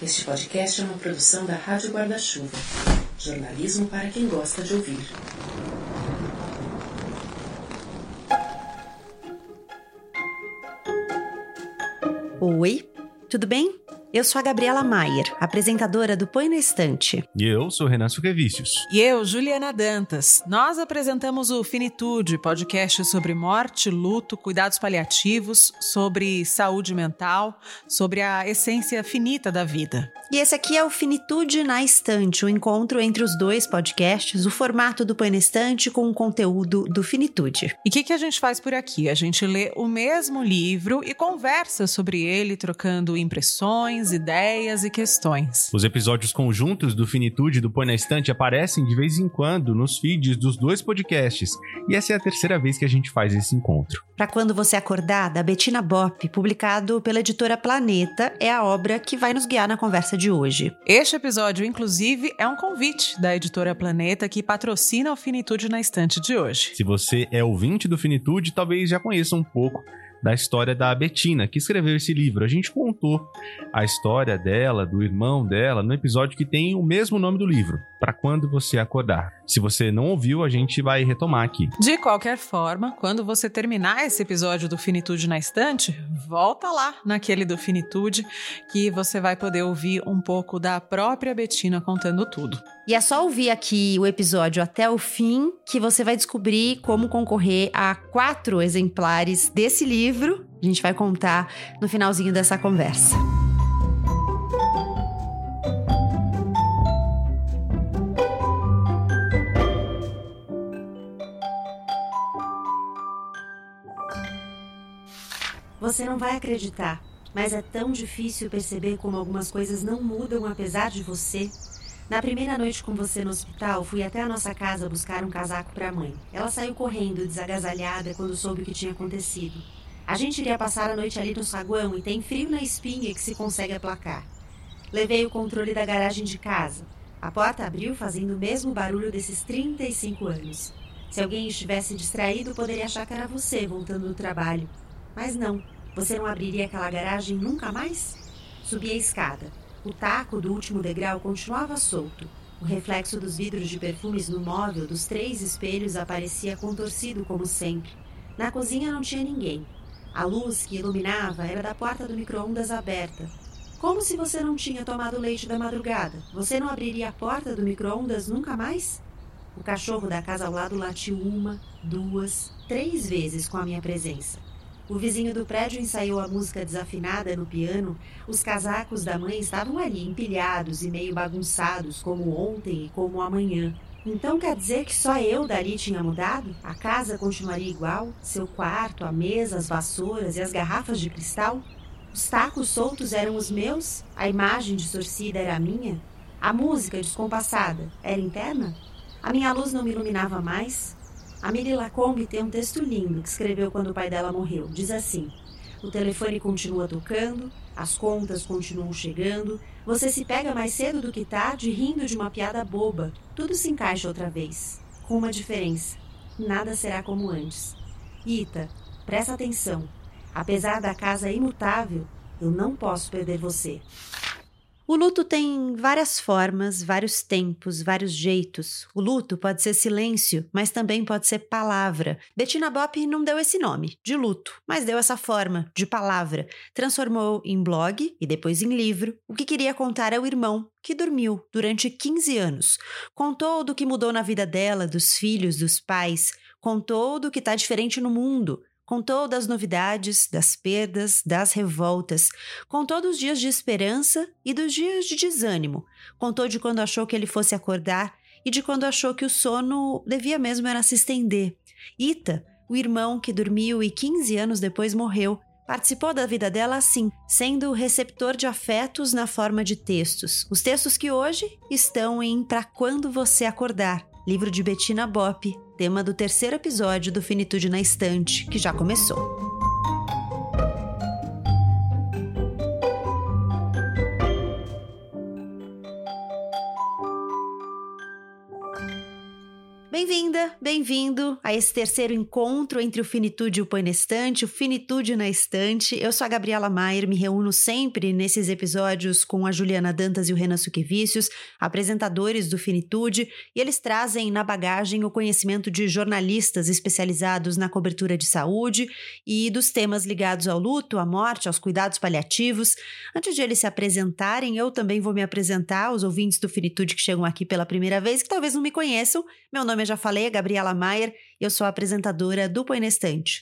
Este podcast é uma produção da Rádio Guarda-Chuva. Jornalismo para quem gosta de ouvir. Oi, tudo bem? Eu sou a Gabriela Maier, apresentadora do Põe na Estante. E eu sou Renan Suquevicius. E eu, Juliana Dantas. Nós apresentamos o Finitude, podcast sobre morte, luto, cuidados paliativos, sobre saúde mental, sobre a essência finita da vida. E esse aqui é o Finitude na Estante, o encontro entre os dois podcasts, o formato do Põe na Estante com o conteúdo do Finitude. E o que, que a gente faz por aqui? A gente lê o mesmo livro e conversa sobre ele, trocando impressões ideias e questões. Os episódios conjuntos do Finitude e do Põe na Estante aparecem de vez em quando nos feeds dos dois podcasts, e essa é a terceira vez que a gente faz esse encontro. Para quando você acordar, da Bettina Bop, publicado pela editora Planeta, é a obra que vai nos guiar na conversa de hoje. Este episódio, inclusive, é um convite da editora Planeta que patrocina o Finitude na Estante de hoje. Se você é ouvinte do Finitude, talvez já conheça um pouco da história da Betina, que escreveu esse livro. A gente contou a história dela, do irmão dela, no episódio que tem o mesmo nome do livro, para quando você acordar. Se você não ouviu, a gente vai retomar aqui. De qualquer forma, quando você terminar esse episódio do Finitude na Estante, volta lá naquele do Finitude, que você vai poder ouvir um pouco da própria Betina contando tudo. E é só ouvir aqui o episódio até o fim que você vai descobrir como concorrer a quatro exemplares desse livro. A gente vai contar no finalzinho dessa conversa. Você não vai acreditar, mas é tão difícil perceber como algumas coisas não mudam apesar de você. Na primeira noite com você no hospital, fui até a nossa casa buscar um casaco para a mãe. Ela saiu correndo, desagasalhada, quando soube o que tinha acontecido. A gente iria passar a noite ali no saguão e tem frio na espinha que se consegue aplacar. Levei o controle da garagem de casa. A porta abriu fazendo o mesmo barulho desses 35 anos. Se alguém estivesse distraído, poderia achar que era você voltando do trabalho. Mas não. Você não abriria aquela garagem nunca mais? Subi a escada. O taco do último degrau continuava solto. O reflexo dos vidros de perfumes no móvel dos três espelhos aparecia contorcido como sempre. Na cozinha não tinha ninguém. A luz que iluminava era da porta do micro-ondas aberta. Como se você não tinha tomado leite da madrugada? Você não abriria a porta do micro-ondas nunca mais? O cachorro da casa ao lado latiu uma, duas, três vezes com a minha presença. O vizinho do prédio ensaiou a música desafinada no piano. Os casacos da mãe estavam ali, empilhados e meio bagunçados, como ontem e como amanhã. Então quer dizer que só eu dali tinha mudado? A casa continuaria igual? Seu quarto, a mesa, as vassouras e as garrafas de cristal? Os tacos soltos eram os meus? A imagem distorcida era a minha? A música descompassada era interna? A minha luz não me iluminava mais? A Miri Lacombe tem um texto lindo que escreveu quando o pai dela morreu. Diz assim: O telefone continua tocando, as contas continuam chegando, você se pega mais cedo do que tarde rindo de uma piada boba. Tudo se encaixa outra vez. Com uma diferença: nada será como antes. Ita, presta atenção. Apesar da casa imutável, eu não posso perder você. O luto tem várias formas, vários tempos, vários jeitos. O luto pode ser silêncio, mas também pode ser palavra. Bettina Bop não deu esse nome, de luto, mas deu essa forma, de palavra. Transformou em blog e depois em livro. O que queria contar é o irmão, que dormiu durante 15 anos. Contou do que mudou na vida dela, dos filhos, dos pais. Contou do que está diferente no mundo. Contou das novidades, das perdas, das revoltas. Contou dos dias de esperança e dos dias de desânimo. Contou de quando achou que ele fosse acordar e de quando achou que o sono devia mesmo era se estender. Ita, o irmão que dormiu e 15 anos depois morreu, participou da vida dela assim, sendo receptor de afetos na forma de textos. Os textos que hoje estão em Pra Quando Você Acordar, livro de Bettina Bopp, tema do terceiro episódio do Finitude na Estante, que já começou. Bem-vinda, bem-vindo a esse terceiro encontro entre o Finitude e o Põe na Estante, o Finitude na Estante. Eu sou a Gabriela Maier, me reúno sempre nesses episódios com a Juliana Dantas e o Renan Suquevicius, apresentadores do Finitude, e eles trazem na bagagem o conhecimento de jornalistas especializados na cobertura de saúde e dos temas ligados ao luto, à morte, aos cuidados paliativos. Antes de eles se apresentarem, eu também vou me apresentar aos ouvintes do Finitude que chegam aqui pela primeira vez, que talvez não me conheçam. Meu nome eu já falei, é Gabriela Maier, eu sou apresentadora do Põe.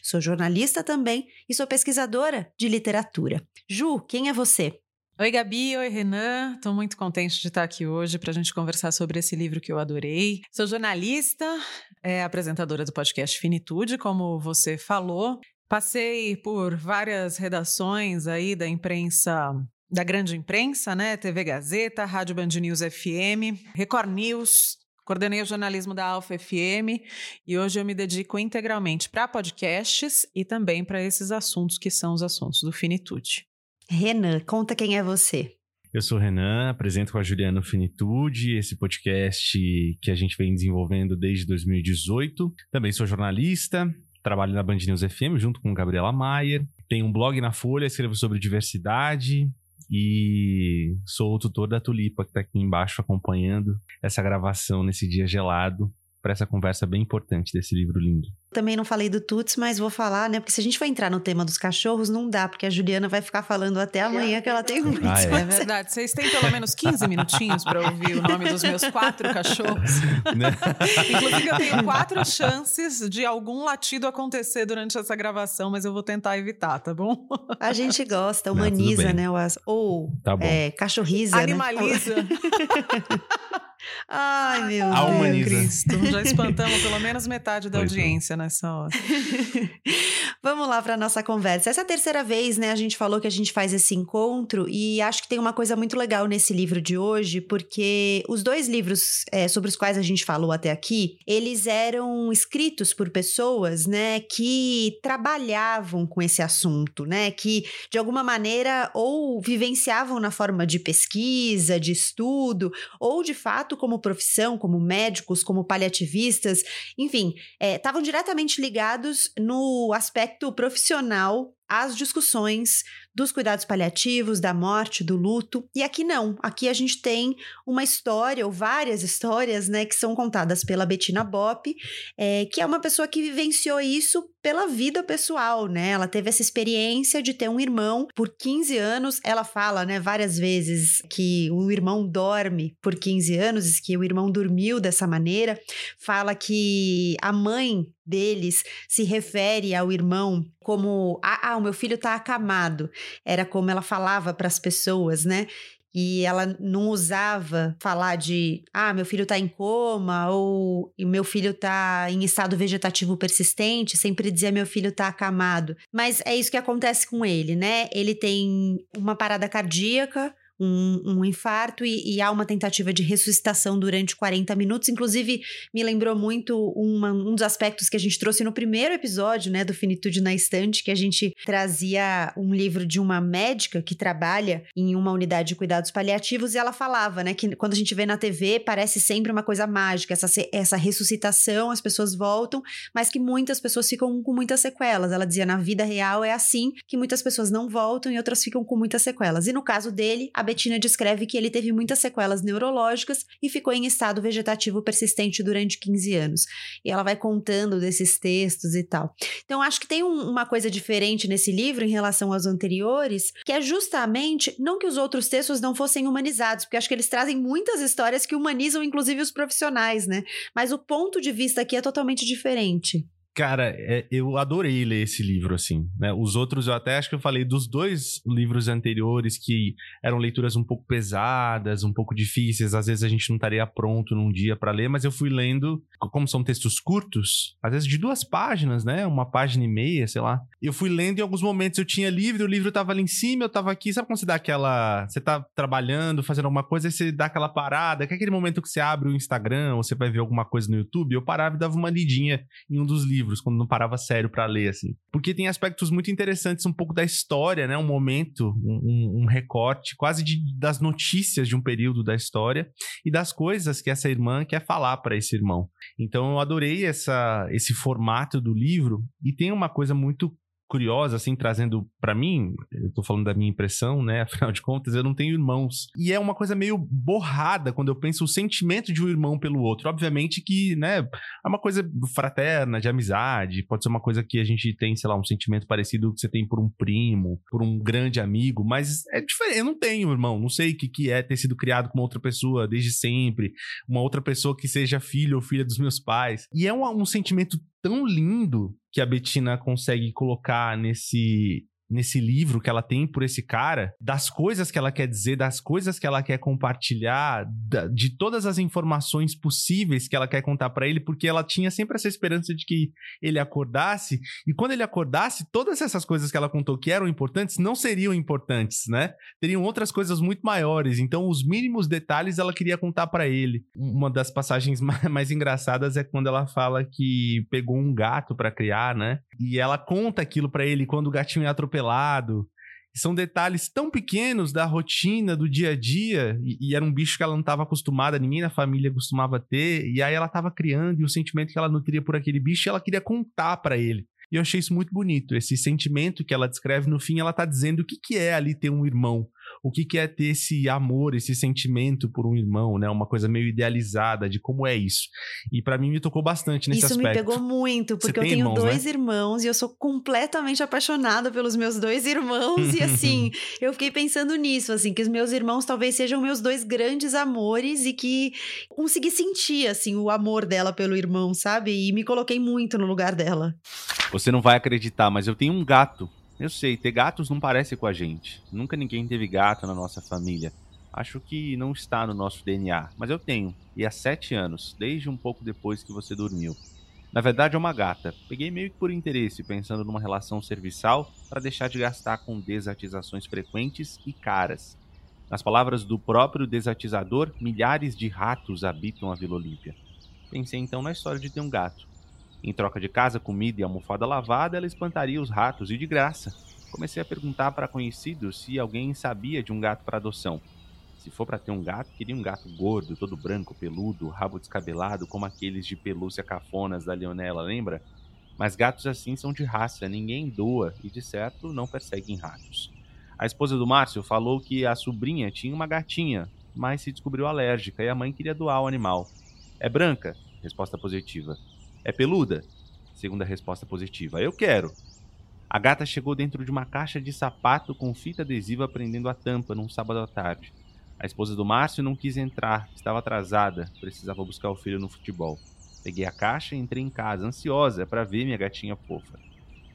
Sou jornalista também e sou pesquisadora de literatura. Ju, quem é você? Oi, Gabi. Oi, Renan. Estou muito contente de estar aqui hoje para a gente conversar sobre esse livro que eu adorei. Sou jornalista, é, apresentadora do podcast Finitude, como você falou. Passei por várias redações aí da imprensa da grande imprensa, né? TV Gazeta, Rádio Band News FM, Record News, Coordenei o jornalismo da Alfa FM e hoje eu me dedico integralmente para podcasts e também para esses assuntos que são os assuntos do Finitude. Renan, conta quem é você. Eu sou o Renan, apresento com a Juliana Finitude, esse podcast que a gente vem desenvolvendo desde 2018. Também sou jornalista, trabalho na Band News FM junto com Gabriela Maier. Tenho um blog na Folha, escrevo sobre diversidade, e sou o tutor da Tulipa, que está aqui embaixo acompanhando essa gravação nesse dia gelado para essa conversa bem importante desse livro lindo. Também não falei do Tuts, mas vou falar, né? Porque se a gente for entrar no tema dos cachorros, não dá, porque a Juliana vai ficar falando até amanhã que ela tem muito. Ah, é. é verdade. Vocês têm pelo menos 15 minutinhos para ouvir o nome dos meus quatro cachorros. Né? Inclusive, eu tenho quatro chances de algum latido acontecer durante essa gravação, mas eu vou tentar evitar, tá bom? A gente gosta, humaniza, não, né? Ou tá é, cachorriza. Né? Animaliza. Né? Ai, meu Deus. Cristo. Já espantamos pelo menos metade da pois audiência nessa hora. Vamos lá para nossa conversa. Essa é a terceira vez, né? A gente falou que a gente faz esse encontro e acho que tem uma coisa muito legal nesse livro de hoje, porque os dois livros é, sobre os quais a gente falou até aqui, eles eram escritos por pessoas, né, que trabalhavam com esse assunto, né, que de alguma maneira ou vivenciavam na forma de pesquisa, de estudo, ou de fato como profissão, como médicos, como paliativistas, enfim, estavam é, diretamente ligados no aspecto profissional às discussões dos cuidados paliativos, da morte, do luto. E aqui não. Aqui a gente tem uma história, ou várias histórias, né, que são contadas pela Bettina Bopp, é, que é uma pessoa que vivenciou isso pela vida pessoal, né? Ela teve essa experiência de ter um irmão por 15 anos. Ela fala, né, várias vezes que o irmão dorme por 15 anos, que o irmão dormiu dessa maneira. Fala que a mãe deles se refere ao irmão como ah, ah o meu filho tá acamado. Era como ela falava para as pessoas, né? E ela não usava falar de, ah, meu filho tá em coma ou meu filho tá em estado vegetativo persistente, sempre dizia meu filho tá acamado. Mas é isso que acontece com ele, né? Ele tem uma parada cardíaca, um, um infarto e, e, há uma tentativa de ressuscitação durante 40 minutos. Inclusive, me lembrou muito uma, um dos aspectos que a gente trouxe no primeiro episódio, né, do Finitude na Estante, que a gente trazia um livro de uma médica que trabalha em uma unidade de cuidados paliativos e ela falava, né, que quando a gente vê na TV parece sempre uma coisa mágica, essa, essa ressuscitação, as pessoas voltam, mas que muitas pessoas ficam com muitas sequelas. Ela dizia, na vida real é assim, que muitas pessoas não voltam e outras ficam com muitas sequelas. E no caso dele, a Bettina descreve que ele teve muitas sequelas neurológicas e ficou em estado vegetativo persistente durante 15 anos. E ela vai contando desses textos e tal. Então, acho que tem um, uma coisa diferente nesse livro em relação aos anteriores, que é justamente não que os outros textos não fossem humanizados, porque acho que eles trazem muitas histórias que humanizam, inclusive, os profissionais, né? Mas o ponto de vista aqui é totalmente diferente. Cara, é, eu adorei ler esse livro, assim. Né? Os outros, eu até acho que eu falei dos dois livros anteriores que eram leituras um pouco pesadas, um pouco difíceis. Às vezes a gente não estaria pronto num dia para ler, mas eu fui lendo, como são textos curtos, às vezes de duas páginas, né? Uma página e meia, sei lá. Eu fui lendo em alguns momentos eu tinha livro, o livro tava ali em cima, eu tava aqui. Sabe quando você dá aquela. Você tá trabalhando, fazendo alguma coisa, e você dá aquela parada, que é aquele momento que você abre o Instagram ou você vai ver alguma coisa no YouTube. Eu parava e dava uma lidinha em um dos livros livros quando não parava sério para ler, assim. Porque tem aspectos muito interessantes, um pouco da história, né? Um momento, um, um recorte quase de, das notícias de um período da história e das coisas que essa irmã quer falar para esse irmão. Então eu adorei essa, esse formato do livro e tem uma coisa muito curiosa, assim, trazendo para mim, eu tô falando da minha impressão, né? Afinal de contas, eu não tenho irmãos. E é uma coisa meio borrada quando eu penso o sentimento de um irmão pelo outro. Obviamente que, né, é uma coisa fraterna, de amizade, pode ser uma coisa que a gente tem, sei lá, um sentimento parecido que você tem por um primo, por um grande amigo, mas é diferente. Eu não tenho irmão, não sei o que, que é ter sido criado com outra pessoa desde sempre, uma outra pessoa que seja filho ou filha dos meus pais. E é um, um sentimento tão lindo que a Bettina consegue colocar nesse nesse livro que ela tem por esse cara, das coisas que ela quer dizer, das coisas que ela quer compartilhar, de todas as informações possíveis que ela quer contar para ele, porque ela tinha sempre essa esperança de que ele acordasse, e quando ele acordasse, todas essas coisas que ela contou que eram importantes não seriam importantes, né? Teriam outras coisas muito maiores, então os mínimos detalhes ela queria contar para ele. Uma das passagens mais engraçadas é quando ela fala que pegou um gato para criar, né? E ela conta aquilo para ele quando o gatinho é atropelado. São detalhes tão pequenos da rotina, do dia a dia, e, e era um bicho que ela não estava acostumada, ninguém na família costumava ter, e aí ela estava criando, e o sentimento que ela nutria por aquele bicho, ela queria contar para ele. E eu achei isso muito bonito. Esse sentimento que ela descreve, no fim, ela está dizendo o que, que é ali ter um irmão o que, que é ter esse amor, esse sentimento por um irmão, né? Uma coisa meio idealizada de como é isso. E para mim me tocou bastante nesse isso aspecto. Isso me pegou muito, porque eu tenho irmãos, dois né? irmãos e eu sou completamente apaixonada pelos meus dois irmãos. e assim, eu fiquei pensando nisso, assim, que os meus irmãos talvez sejam meus dois grandes amores e que consegui sentir, assim, o amor dela pelo irmão, sabe? E me coloquei muito no lugar dela. Você não vai acreditar, mas eu tenho um gato eu sei, ter gatos não parece com a gente. Nunca ninguém teve gato na nossa família. Acho que não está no nosso DNA, mas eu tenho. E há sete anos, desde um pouco depois que você dormiu. Na verdade é uma gata. Peguei meio que por interesse, pensando numa relação serviçal para deixar de gastar com desatizações frequentes e caras. Nas palavras do próprio desatizador, milhares de ratos habitam a Vila Olímpia. Pensei então na história de ter um gato. Em troca de casa, comida e almofada lavada, ela espantaria os ratos e de graça. Comecei a perguntar para conhecidos se alguém sabia de um gato para adoção. Se for para ter um gato, queria um gato gordo, todo branco, peludo, rabo descabelado, como aqueles de pelúcia cafonas da Leonela, lembra? Mas gatos assim são de raça, ninguém doa e de certo não perseguem ratos. A esposa do Márcio falou que a sobrinha tinha uma gatinha, mas se descobriu alérgica e a mãe queria doar o animal. É branca? Resposta positiva. É peluda? Segunda resposta positiva. Eu quero. A gata chegou dentro de uma caixa de sapato com fita adesiva prendendo a tampa num sábado à tarde. A esposa do Márcio não quis entrar, estava atrasada, precisava buscar o filho no futebol. Peguei a caixa e entrei em casa, ansiosa para ver minha gatinha fofa.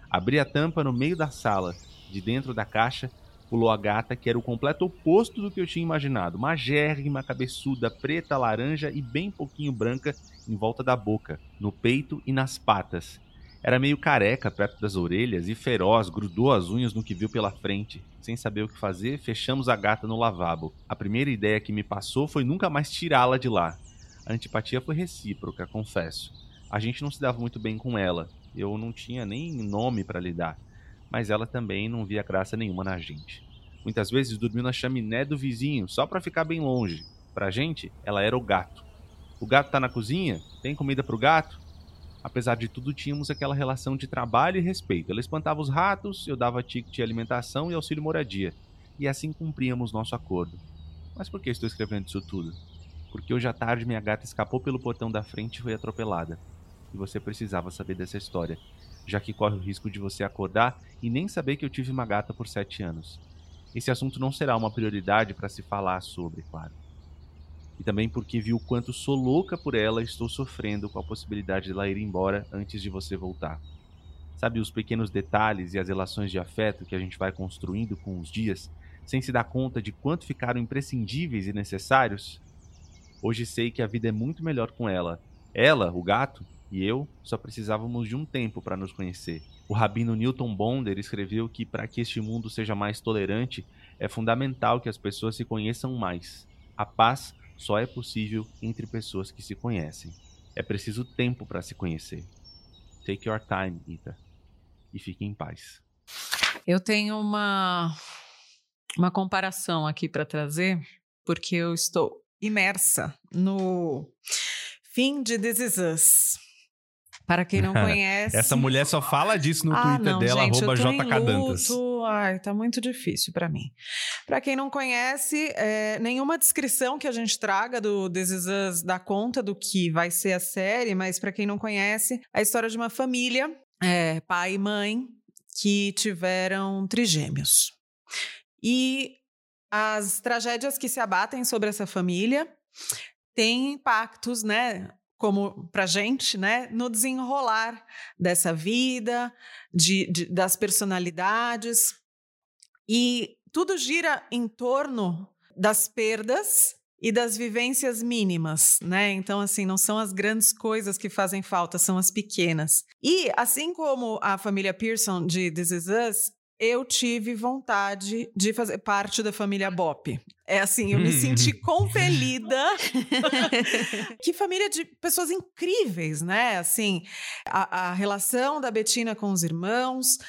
Abri a tampa no meio da sala. De dentro da caixa pulou a gata, que era o completo oposto do que eu tinha imaginado. Uma gérrima, cabeçuda, preta, laranja e bem pouquinho branca em volta da boca, no peito e nas patas. Era meio careca perto das orelhas e feroz, grudou as unhas no que viu pela frente. Sem saber o que fazer, fechamos a gata no lavabo. A primeira ideia que me passou foi nunca mais tirá-la de lá. A antipatia foi recíproca, confesso. A gente não se dava muito bem com ela. Eu não tinha nem nome para lhe dar. Mas ela também não via graça nenhuma na gente. Muitas vezes dormiu na chaminé do vizinho, só para ficar bem longe. Pra gente, ela era o gato. O gato tá na cozinha? Tem comida pro gato? Apesar de tudo, tínhamos aquela relação de trabalho e respeito. Ela espantava os ratos, eu dava ticket de alimentação e auxílio moradia. E assim cumpríamos nosso acordo. Mas por que estou escrevendo isso tudo? Porque hoje à tarde minha gata escapou pelo portão da frente e foi atropelada. E você precisava saber dessa história, já que corre o risco de você acordar e nem saber que eu tive uma gata por sete anos. Esse assunto não será uma prioridade para se falar sobre, claro e também porque viu o quanto sou louca por ela e estou sofrendo com a possibilidade de ela ir embora antes de você voltar. Sabe os pequenos detalhes e as relações de afeto que a gente vai construindo com os dias, sem se dar conta de quanto ficaram imprescindíveis e necessários? Hoje sei que a vida é muito melhor com ela. Ela, o gato, e eu só precisávamos de um tempo para nos conhecer. O rabino Newton Bonder escreveu que para que este mundo seja mais tolerante, é fundamental que as pessoas se conheçam mais. A paz só é possível entre pessoas que se conhecem. É preciso tempo para se conhecer. Take your time, Ita. E fique em paz. Eu tenho uma, uma comparação aqui para trazer, porque eu estou imersa no fim de This Is Us. Para quem não conhece. Essa mulher só fala disso no ah, Twitter não, dela, gente, arroba JKDantas. Ai, tá muito difícil para mim. Para quem não conhece, é, nenhuma descrição que a gente traga do This dá conta do que vai ser a série, mas para quem não conhece, a história de uma família, é, pai e mãe, que tiveram trigêmeos. E as tragédias que se abatem sobre essa família têm impactos, né? Como pra gente, né? No desenrolar dessa vida, de, de das personalidades. E tudo gira em torno das perdas e das vivências mínimas, né? Então, assim, não são as grandes coisas que fazem falta, são as pequenas. E, assim como a família Pearson de This Is Us, eu tive vontade de fazer parte da família Bop. É assim, eu me senti compelida. que família de pessoas incríveis, né? Assim, a, a relação da Betina com os irmãos,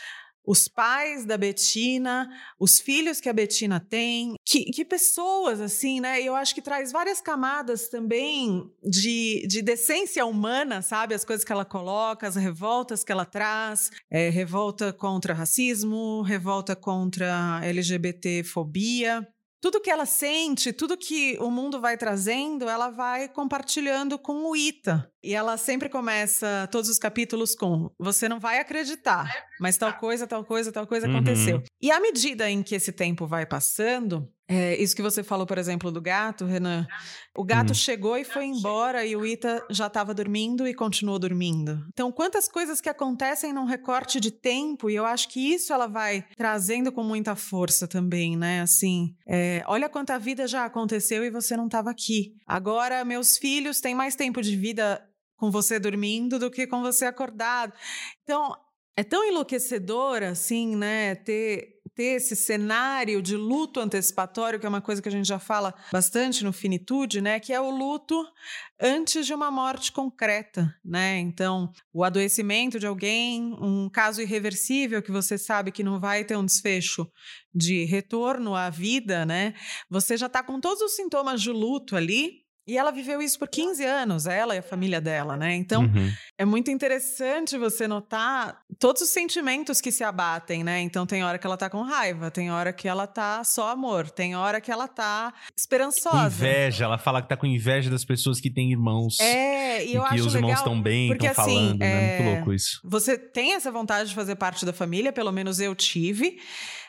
os pais da Betina, os filhos que a Betina tem, que, que pessoas, assim, né? Eu acho que traz várias camadas também de, de decência humana, sabe? As coisas que ela coloca, as revoltas que ela traz, é, revolta contra racismo, revolta contra LGBT-fobia tudo que ela sente, tudo que o mundo vai trazendo, ela vai compartilhando com o Ita. E ela sempre começa todos os capítulos com: Você não vai acreditar, mas tal coisa, tal coisa, tal coisa uhum. aconteceu. E à medida em que esse tempo vai passando, é, isso que você falou, por exemplo, do gato, Renan. O gato hum. chegou e foi embora e o Ita já estava dormindo e continuou dormindo. Então, quantas coisas que acontecem num recorte de tempo e eu acho que isso ela vai trazendo com muita força também, né? Assim, é, olha quanta vida já aconteceu e você não estava aqui. Agora, meus filhos têm mais tempo de vida com você dormindo do que com você acordado. Então, é tão enlouquecedor, assim, né? Ter ter esse cenário de luto antecipatório, que é uma coisa que a gente já fala bastante no Finitude, né? Que é o luto antes de uma morte concreta, né? Então, o adoecimento de alguém, um caso irreversível que você sabe que não vai ter um desfecho de retorno à vida, né? Você já está com todos os sintomas de luto ali, e ela viveu isso por 15 anos, ela e a família dela, né? Então, uhum. é muito interessante você notar todos os sentimentos que se abatem, né? Então, tem hora que ela tá com raiva, tem hora que ela tá só amor, tem hora que ela tá esperançosa. Com inveja, ela fala que tá com inveja das pessoas que têm irmãos. É, e eu e acho que os irmãos estão bem, estão assim, falando, né? É... Muito louco isso. Você tem essa vontade de fazer parte da família, pelo menos eu tive.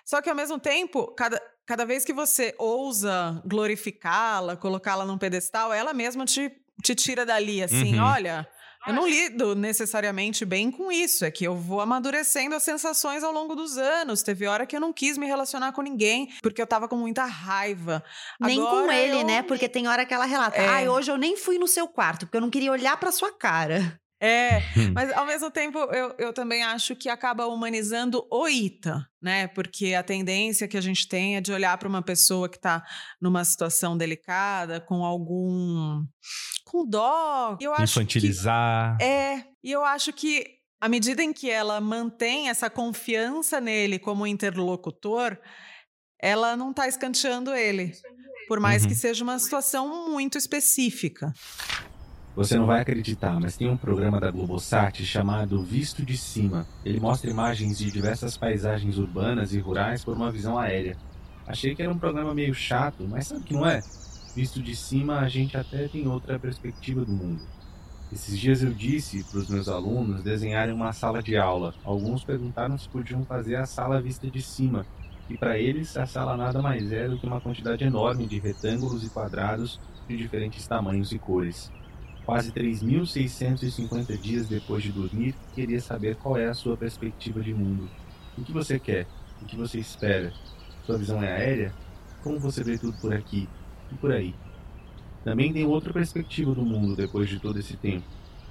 Só que ao mesmo tempo, cada, cada vez que você ousa glorificá-la, colocá-la num pedestal, ela mesma te, te tira dali, assim, uhum. olha. Eu não lido necessariamente bem com isso, é que eu vou amadurecendo as sensações ao longo dos anos. Teve hora que eu não quis me relacionar com ninguém, porque eu tava com muita raiva. Nem Agora com ele, eu... né? Porque tem hora que ela relata: é... ai, hoje eu nem fui no seu quarto, porque eu não queria olhar pra sua cara. É, mas ao mesmo tempo eu, eu também acho que acaba humanizando o Ita, né? Porque a tendência que a gente tem é de olhar para uma pessoa que está numa situação delicada, com algum. com dó. Eu acho Infantilizar. Que, é, e eu acho que à medida em que ela mantém essa confiança nele como interlocutor, ela não está escanteando ele. Por mais uhum. que seja uma situação muito específica. Você não vai acreditar, mas tem um programa da Globosat chamado Visto de Cima. Ele mostra imagens de diversas paisagens urbanas e rurais por uma visão aérea. Achei que era um programa meio chato, mas sabe que não é? Visto de cima, a gente até tem outra perspectiva do mundo. Esses dias eu disse para os meus alunos desenharem uma sala de aula. Alguns perguntaram se podiam fazer a sala vista de cima, e para eles a sala nada mais é do que uma quantidade enorme de retângulos e quadrados de diferentes tamanhos e cores. Quase 3.650 dias depois de dormir, queria saber qual é a sua perspectiva de mundo. O que você quer? O que você espera? Sua visão é aérea? Como você vê tudo por aqui e por aí? Também tem outra perspectiva do mundo depois de todo esse tempo.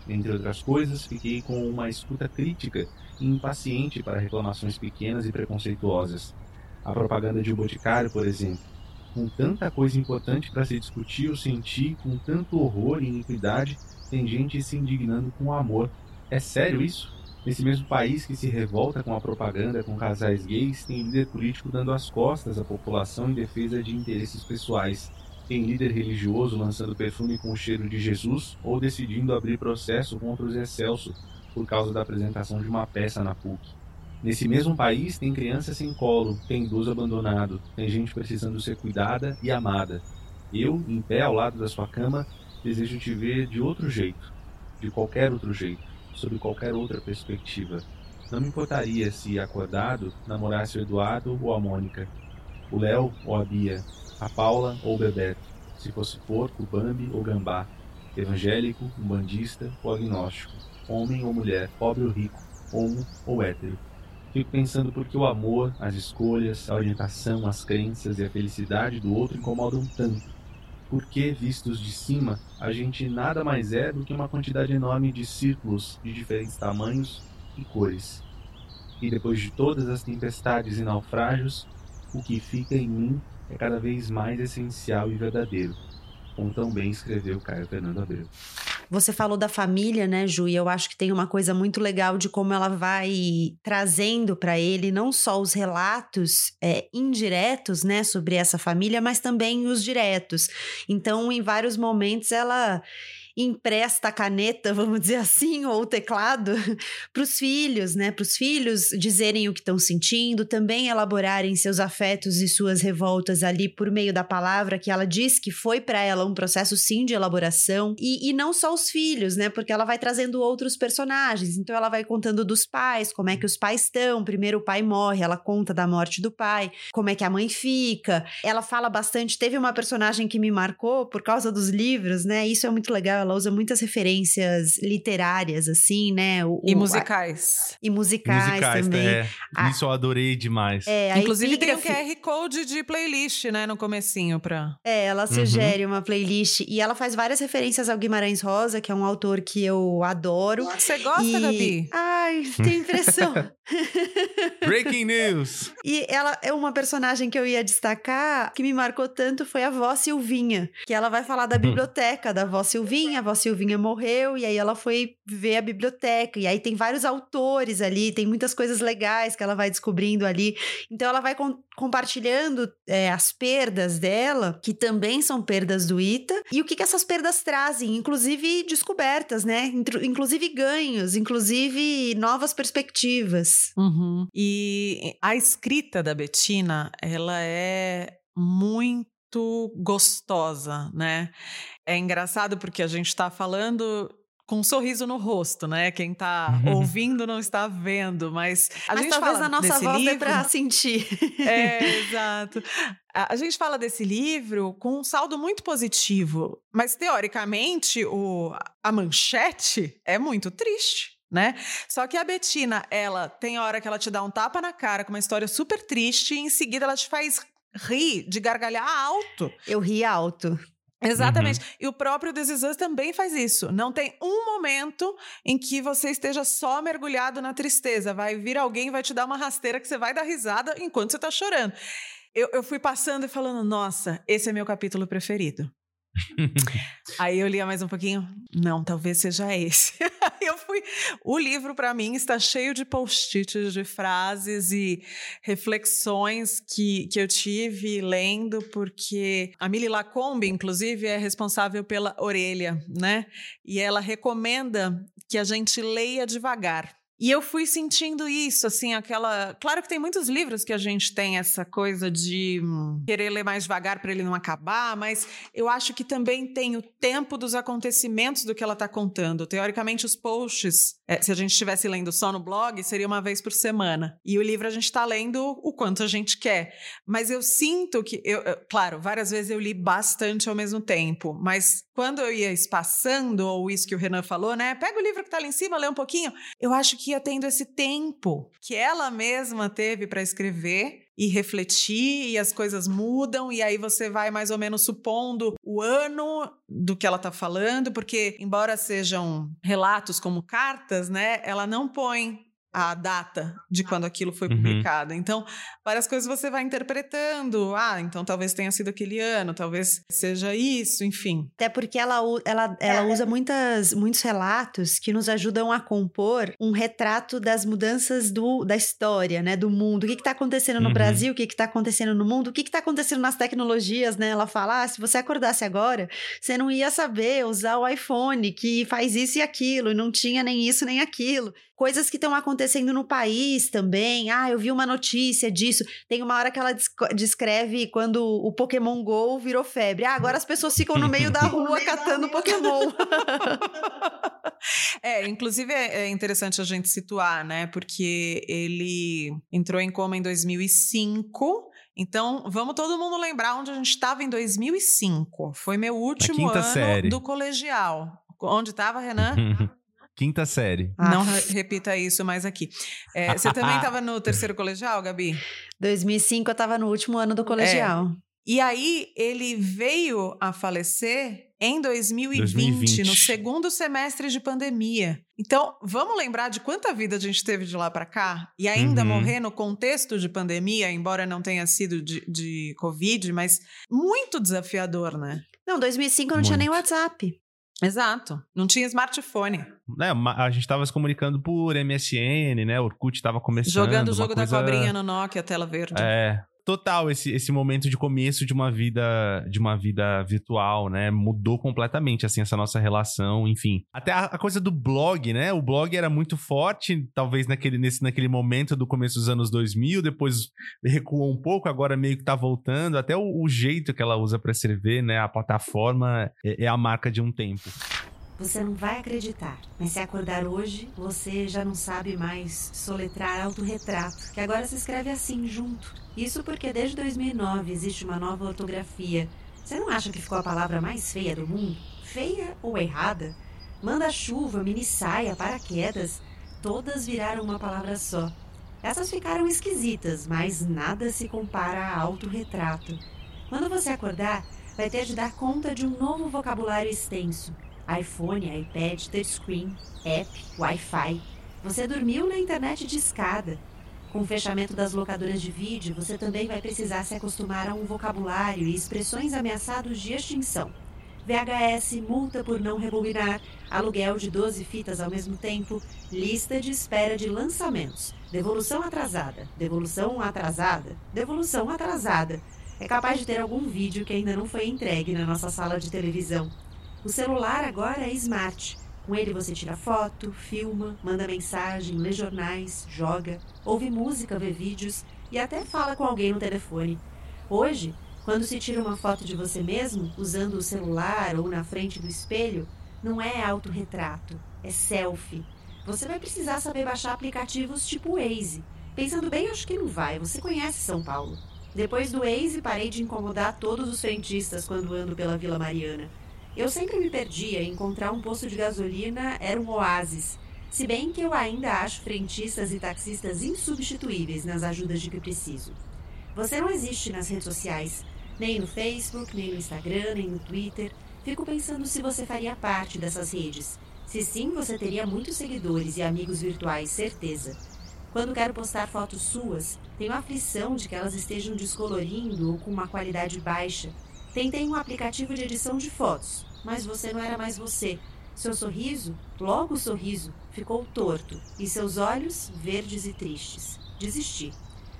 Entre outras coisas, fiquei com uma escuta crítica e impaciente para reclamações pequenas e preconceituosas. A propaganda de um boticário, por exemplo, com tanta coisa importante para se discutir ou sentir, com tanto horror e iniquidade, tem gente se indignando com amor. É sério isso? Nesse mesmo país que se revolta com a propaganda com casais gays, tem líder político dando as costas à população em defesa de interesses pessoais. Tem líder religioso lançando perfume com o cheiro de Jesus ou decidindo abrir processo contra os excelsos por causa da apresentação de uma peça na PUC. Nesse mesmo país tem criança sem colo, tem idoso abandonado, tem gente precisando ser cuidada e amada. Eu, em pé ao lado da sua cama, desejo te ver de outro jeito, de qualquer outro jeito sob qualquer outra perspectiva. Não me importaria se, acordado, namorasse o Eduardo ou a Mônica, o Léo ou a Bia, a Paula ou o Bebeto, se fosse porco, Bambi ou Gambá, evangélico, umbandista ou agnóstico, homem ou mulher, pobre ou rico, homo ou hétero. Fico pensando por que o amor, as escolhas, a orientação, as crenças e a felicidade do outro incomodam tanto porque, vistos de cima, a gente nada mais é do que uma quantidade enorme de círculos de diferentes tamanhos e cores. E depois de todas as tempestades e naufrágios, o que fica em mim é cada vez mais essencial e verdadeiro, como tão bem escreveu Caio Fernando Abreu. Você falou da família, né, Ju? E eu acho que tem uma coisa muito legal de como ela vai trazendo para ele não só os relatos é, indiretos, né, sobre essa família, mas também os diretos. Então, em vários momentos, ela empresta a caneta, vamos dizer assim, ou o teclado para os filhos, né? Para os filhos dizerem o que estão sentindo, também elaborarem seus afetos e suas revoltas ali por meio da palavra, que ela diz que foi para ela um processo sim de elaboração. E, e não só os filhos, né? Porque ela vai trazendo outros personagens. Então ela vai contando dos pais, como é que os pais estão. Primeiro o pai morre, ela conta da morte do pai, como é que a mãe fica. Ela fala bastante. Teve uma personagem que me marcou por causa dos livros, né? Isso é muito legal ela usa muitas referências literárias, assim, né? O, e musicais. A, e musicais, musicais também. É. A, Isso eu adorei demais. É, Inclusive tem um QR Code de playlist, né, no comecinho pra... É, ela uhum. sugere uhum. uma playlist e ela faz várias referências ao Guimarães Rosa, que é um autor que eu adoro. Você gosta, e... Gabi? Ai, tenho impressão. Breaking news! E ela é uma personagem que eu ia destacar, que me marcou tanto, foi a vó Silvinha, que ela vai falar da hum. biblioteca da vó Silvinha, a vó Silvinha morreu, e aí ela foi ver a biblioteca, e aí tem vários autores ali, tem muitas coisas legais que ela vai descobrindo ali, então ela vai com compartilhando é, as perdas dela, que também são perdas do Ita, e o que, que essas perdas trazem, inclusive descobertas, né, inclusive ganhos, inclusive novas perspectivas. Uhum. E a escrita da Betina, ela é muito gostosa, né? É engraçado porque a gente está falando com um sorriso no rosto, né? Quem tá ouvindo não está vendo, mas a mas gente talvez fala a nossa voz livro... é para sentir. É, exato. A, a, gente fala desse livro com um saldo muito positivo, mas teoricamente o, a manchete é muito triste né? Só que a Betina, ela tem hora que ela te dá um tapa na cara com uma história super triste e em seguida ela te faz rir de gargalhar alto. Eu ri alto. Exatamente. Uhum. E o próprio This Is Us também faz isso. Não tem um momento em que você esteja só mergulhado na tristeza. Vai vir alguém vai te dar uma rasteira que você vai dar risada enquanto você está chorando. Eu, eu fui passando e falando, nossa, esse é meu capítulo preferido. Aí eu lia mais um pouquinho. Não, talvez seja esse. Fui. O livro, para mim, está cheio de post-its, de frases e reflexões que, que eu tive lendo, porque a Milly Lacombe, inclusive, é responsável pela orelha, né? E ela recomenda que a gente leia devagar. E eu fui sentindo isso, assim, aquela. Claro que tem muitos livros que a gente tem essa coisa de hum, querer ler mais devagar para ele não acabar, mas eu acho que também tem o tempo dos acontecimentos do que ela está contando. Teoricamente, os posts, é, se a gente estivesse lendo só no blog, seria uma vez por semana. E o livro a gente está lendo o quanto a gente quer. Mas eu sinto que. Eu, eu, claro, várias vezes eu li bastante ao mesmo tempo, mas quando eu ia espaçando, ou isso que o Renan falou, né? Pega o livro que está ali em cima, lê um pouquinho. Eu acho que ia tendo esse tempo que ela mesma teve para escrever e refletir, e as coisas mudam, e aí você vai mais ou menos supondo o ano do que ela está falando, porque, embora sejam relatos como cartas, né, ela não põe a data de quando aquilo foi uhum. publicado. Então, várias coisas você vai interpretando. Ah, então talvez tenha sido aquele ano, talvez seja isso, enfim. Até porque ela, ela, ela usa muitas, muitos relatos que nos ajudam a compor um retrato das mudanças do, da história, né? Do mundo. O que está acontecendo no uhum. Brasil, o que está acontecendo no mundo, o que está acontecendo nas tecnologias, né? Ela fala: ah, se você acordasse agora, você não ia saber usar o iPhone, que faz isso e aquilo, e não tinha nem isso nem aquilo coisas que estão acontecendo no país também. Ah, eu vi uma notícia disso. Tem uma hora que ela descreve quando o Pokémon Go virou febre. Ah, agora as pessoas ficam no meio da rua catando Pokémon. é, inclusive é, é interessante a gente situar, né? Porque ele entrou em coma em 2005. Então, vamos todo mundo lembrar onde a gente estava em 2005. Foi meu último ano série. do colegial. Onde estava, Renan? Quinta série. Ah. Não repita isso mais aqui. É, você também estava no terceiro colegial, Gabi? 2005 eu estava no último ano do colegial. É. E aí ele veio a falecer em 2020, 2020, no segundo semestre de pandemia. Então, vamos lembrar de quanta vida a gente teve de lá para cá e ainda uhum. morrer no contexto de pandemia, embora não tenha sido de, de Covid, mas muito desafiador, né? Não, 2005 não muito. tinha nem WhatsApp. Exato. Não tinha smartphone. É, a gente estava se comunicando por MSN, né? Orkut estava começando. Jogando o jogo coisa... da cobrinha no Nokia, tela verde. É, total esse, esse momento de começo de uma vida de uma vida virtual, né? Mudou completamente assim essa nossa relação, enfim. Até a, a, coisa do blog, né? O blog era muito forte, talvez naquele nesse naquele momento do começo dos anos 2000, depois recuou um pouco, agora meio que tá voltando, até o, o jeito que ela usa para escrever, né? A plataforma é, é a marca de um tempo. Você não vai acreditar, mas se acordar hoje, você já não sabe mais soletrar autorretrato, que agora se escreve assim, junto. Isso porque desde 2009 existe uma nova ortografia. Você não acha que ficou a palavra mais feia do mundo? Feia ou errada? Manda-chuva, mini-saia, paraquedas, todas viraram uma palavra só. Essas ficaram esquisitas, mas nada se compara a autorretrato. Quando você acordar, vai ter de dar conta de um novo vocabulário extenso iPhone, iPad, touchscreen, app, Wi-Fi. Você dormiu na internet de escada. Com o fechamento das locadoras de vídeo, você também vai precisar se acostumar a um vocabulário e expressões ameaçados de extinção. VHS, multa por não rebobinar, aluguel de 12 fitas ao mesmo tempo, lista de espera de lançamentos, devolução atrasada, devolução atrasada, devolução atrasada. É capaz de ter algum vídeo que ainda não foi entregue na nossa sala de televisão. O celular agora é smart. Com ele você tira foto, filma, manda mensagem, lê jornais, joga, ouve música, vê vídeos e até fala com alguém no telefone. Hoje, quando se tira uma foto de você mesmo, usando o celular ou na frente do espelho, não é autorretrato, é selfie. Você vai precisar saber baixar aplicativos tipo Waze. Pensando bem, acho que não vai. Você conhece São Paulo. Depois do Waze, parei de incomodar todos os frentistas quando ando pela Vila Mariana. Eu sempre me perdia encontrar um posto de gasolina era um oásis. Se bem que eu ainda acho frentistas e taxistas insubstituíveis nas ajudas de que preciso. Você não existe nas redes sociais, nem no Facebook, nem no Instagram, nem no Twitter. Fico pensando se você faria parte dessas redes. Se sim, você teria muitos seguidores e amigos virtuais, certeza. Quando quero postar fotos suas, tenho a aflição de que elas estejam descolorindo ou com uma qualidade baixa Tentei um aplicativo de edição de fotos, mas você não era mais você. Seu sorriso, logo o sorriso, ficou torto e seus olhos verdes e tristes. Desisti.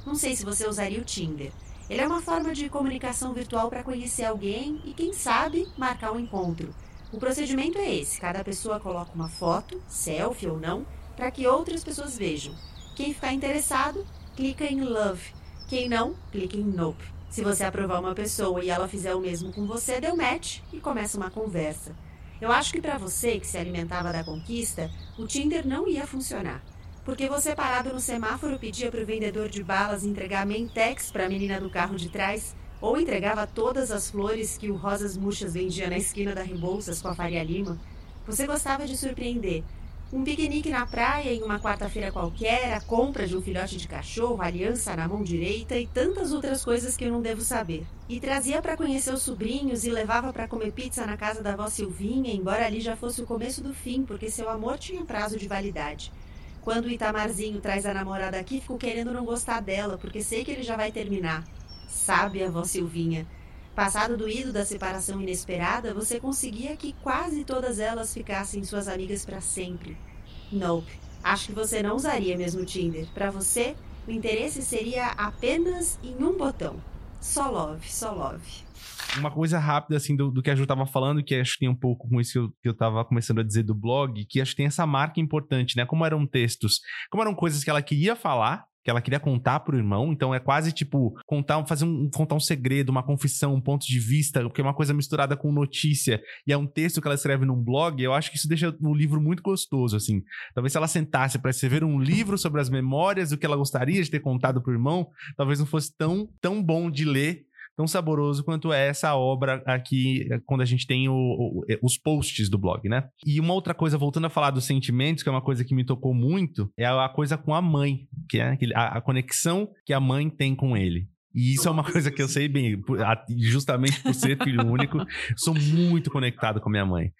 Não sei se você usaria o Tinder. Ele é uma forma de comunicação virtual para conhecer alguém e, quem sabe, marcar um encontro. O procedimento é esse: cada pessoa coloca uma foto, selfie ou não, para que outras pessoas vejam. Quem ficar interessado, clica em Love. Quem não, clica em Nope. Se você aprovar uma pessoa e ela fizer o mesmo com você, deu match e começa uma conversa. Eu acho que para você que se alimentava da conquista, o Tinder não ia funcionar. Porque você parado no semáforo pedia para o vendedor de balas entregar mentex para a menina do carro de trás, ou entregava todas as flores que o Rosas Murchas vendia na esquina da Rebouças com a Faria Lima. Você gostava de surpreender, um piquenique na praia em uma quarta-feira qualquer, a compra de um filhote de cachorro, aliança na mão direita e tantas outras coisas que eu não devo saber. E trazia para conhecer os sobrinhos e levava para comer pizza na casa da avó Silvinha, embora ali já fosse o começo do fim, porque seu amor tinha prazo de validade. Quando o Itamarzinho traz a namorada aqui, fico querendo não gostar dela, porque sei que ele já vai terminar. Sabe, avó Silvinha. Passado do ido da separação inesperada, você conseguia que quase todas elas ficassem suas amigas para sempre. Nope. Acho que você não usaria mesmo o Tinder. Para você, o interesse seria apenas em um botão. Só love, só love. Uma coisa rápida, assim, do, do que a Ju tava falando, que acho que tem um pouco com isso que eu, que eu tava começando a dizer do blog, que acho que tem essa marca importante, né? Como eram textos, como eram coisas que ela queria falar, que ela queria contar pro irmão, então é quase tipo contar, fazer um contar um segredo, uma confissão, um ponto de vista, porque é uma coisa misturada com notícia e é um texto que ela escreve num blog, eu acho que isso deixa o livro muito gostoso assim. Talvez se ela sentasse para escrever um livro sobre as memórias do que ela gostaria de ter contado pro irmão, talvez não fosse tão tão bom de ler tão saboroso quanto é essa obra aqui, eh, quando a gente tem o, o, eh, os posts do blog, né? E uma outra coisa, voltando a falar dos sentimentos, que é uma coisa que me tocou muito, é a coisa com a mãe, que é a, a conexão que a mãe tem com ele. E isso é uma coisa que eu sei bem, justamente por ser filho único, sou muito conectado com minha mãe.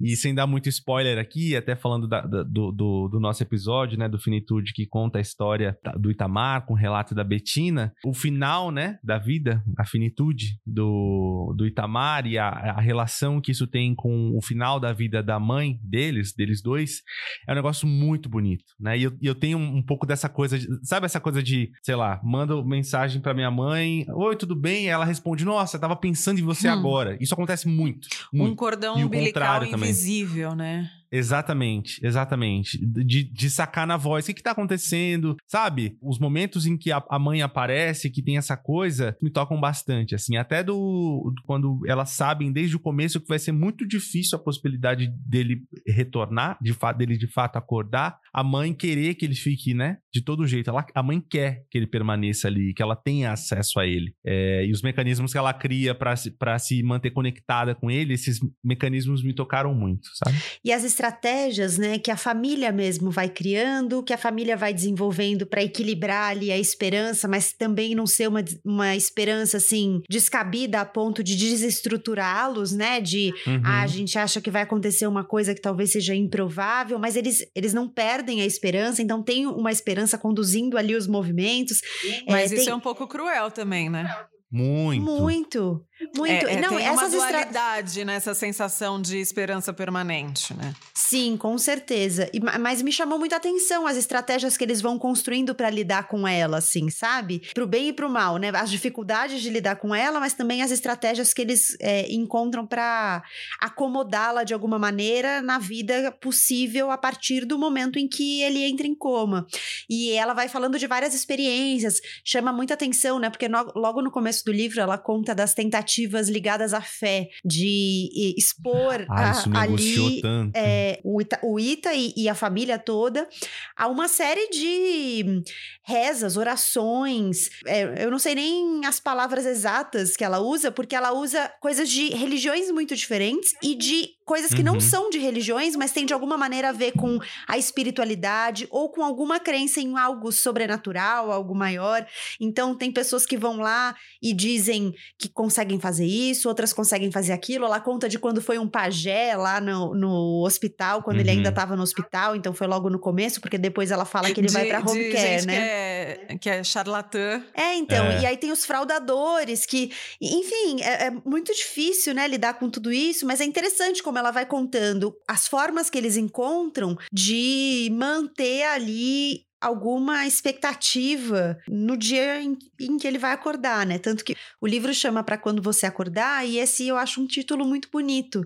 E sem dar muito spoiler aqui, até falando da, da, do, do, do, nosso episódio, né, do Finitude, que conta a história do Itamar, com o relato da Betina, o final, né, da vida, a finitude do, do Itamar e a, a relação que isso tem com o final da vida da mãe deles, deles dois, é um negócio muito bonito, né? E eu, eu tenho um pouco dessa coisa, de, sabe essa coisa de, sei lá, mando mensagem para minha mãe mãe, oi, tudo bem? Ela responde, nossa, eu tava pensando em você hum. agora. Isso acontece muito, muito. Um cordão umbilical invisível, né? Exatamente, exatamente. De, de sacar na voz, o que, que tá acontecendo? Sabe? Os momentos em que a, a, mãe aparece, que tem essa coisa, me tocam bastante, assim. Até do quando elas sabem desde o começo que vai ser muito difícil a possibilidade dele retornar, de fato, dele de fato acordar, a mãe querer que ele fique, né? De todo jeito. Ela, a mãe quer que ele permaneça ali, que ela tenha acesso a ele. É, e os mecanismos que ela cria para se, manter conectada com ele, esses mecanismos me tocaram muito, sabe? E as estratégias, né, que a família mesmo vai criando, que a família vai desenvolvendo para equilibrar ali a esperança, mas também não ser uma, uma esperança assim descabida a ponto de desestruturá-los, né, de uhum. ah, a gente acha que vai acontecer uma coisa que talvez seja improvável, mas eles, eles não perdem a esperança, então tem uma esperança conduzindo ali os movimentos. Mas é, isso tem... é um pouco cruel também, né? Muito. Muito. Muito. É, é, não, tem essas uma dualidade nessa sensação de esperança permanente, né? Sim, com certeza. E, mas me chamou muita atenção as estratégias que eles vão construindo para lidar com ela, assim, sabe? Pro bem e pro mal, né? As dificuldades de lidar com ela, mas também as estratégias que eles é, encontram para acomodá-la de alguma maneira na vida possível a partir do momento em que ele entra em coma. E ela vai falando de várias experiências, chama muita atenção, né? Porque no, logo no começo do livro ela conta das tentativas narrativas ligadas à fé, de expor ah, a, ali é, o, Ita, o Ita e, e, a família toda a uma série de rezas, orações. É, eu não sei nem as palavras exatas que ela usa, porque ela usa coisas de religiões muito diferentes e de coisas que uhum. não são de religiões, mas tem de alguma maneira a ver com a espiritualidade ou com alguma crença em algo sobrenatural, algo maior. Então, tem pessoas que vão lá e dizem que conseguem fazer isso, outras conseguem fazer aquilo. Ela conta de quando foi um pajé lá no, no hospital, quando uhum. ele ainda estava no hospital, então foi logo no começo, porque depois ela fala que ele de, vai para home care, né? Que é, que é charlatã. É, então. É. E aí tem os fraudadores que, enfim, é, é muito difícil, né, lidar com tudo isso, mas é interessante como ela vai contando as formas que eles encontram de manter ali alguma expectativa no dia em, em, que ele vai acordar, né? Tanto que o livro chama para quando você acordar e esse eu acho um título muito bonito,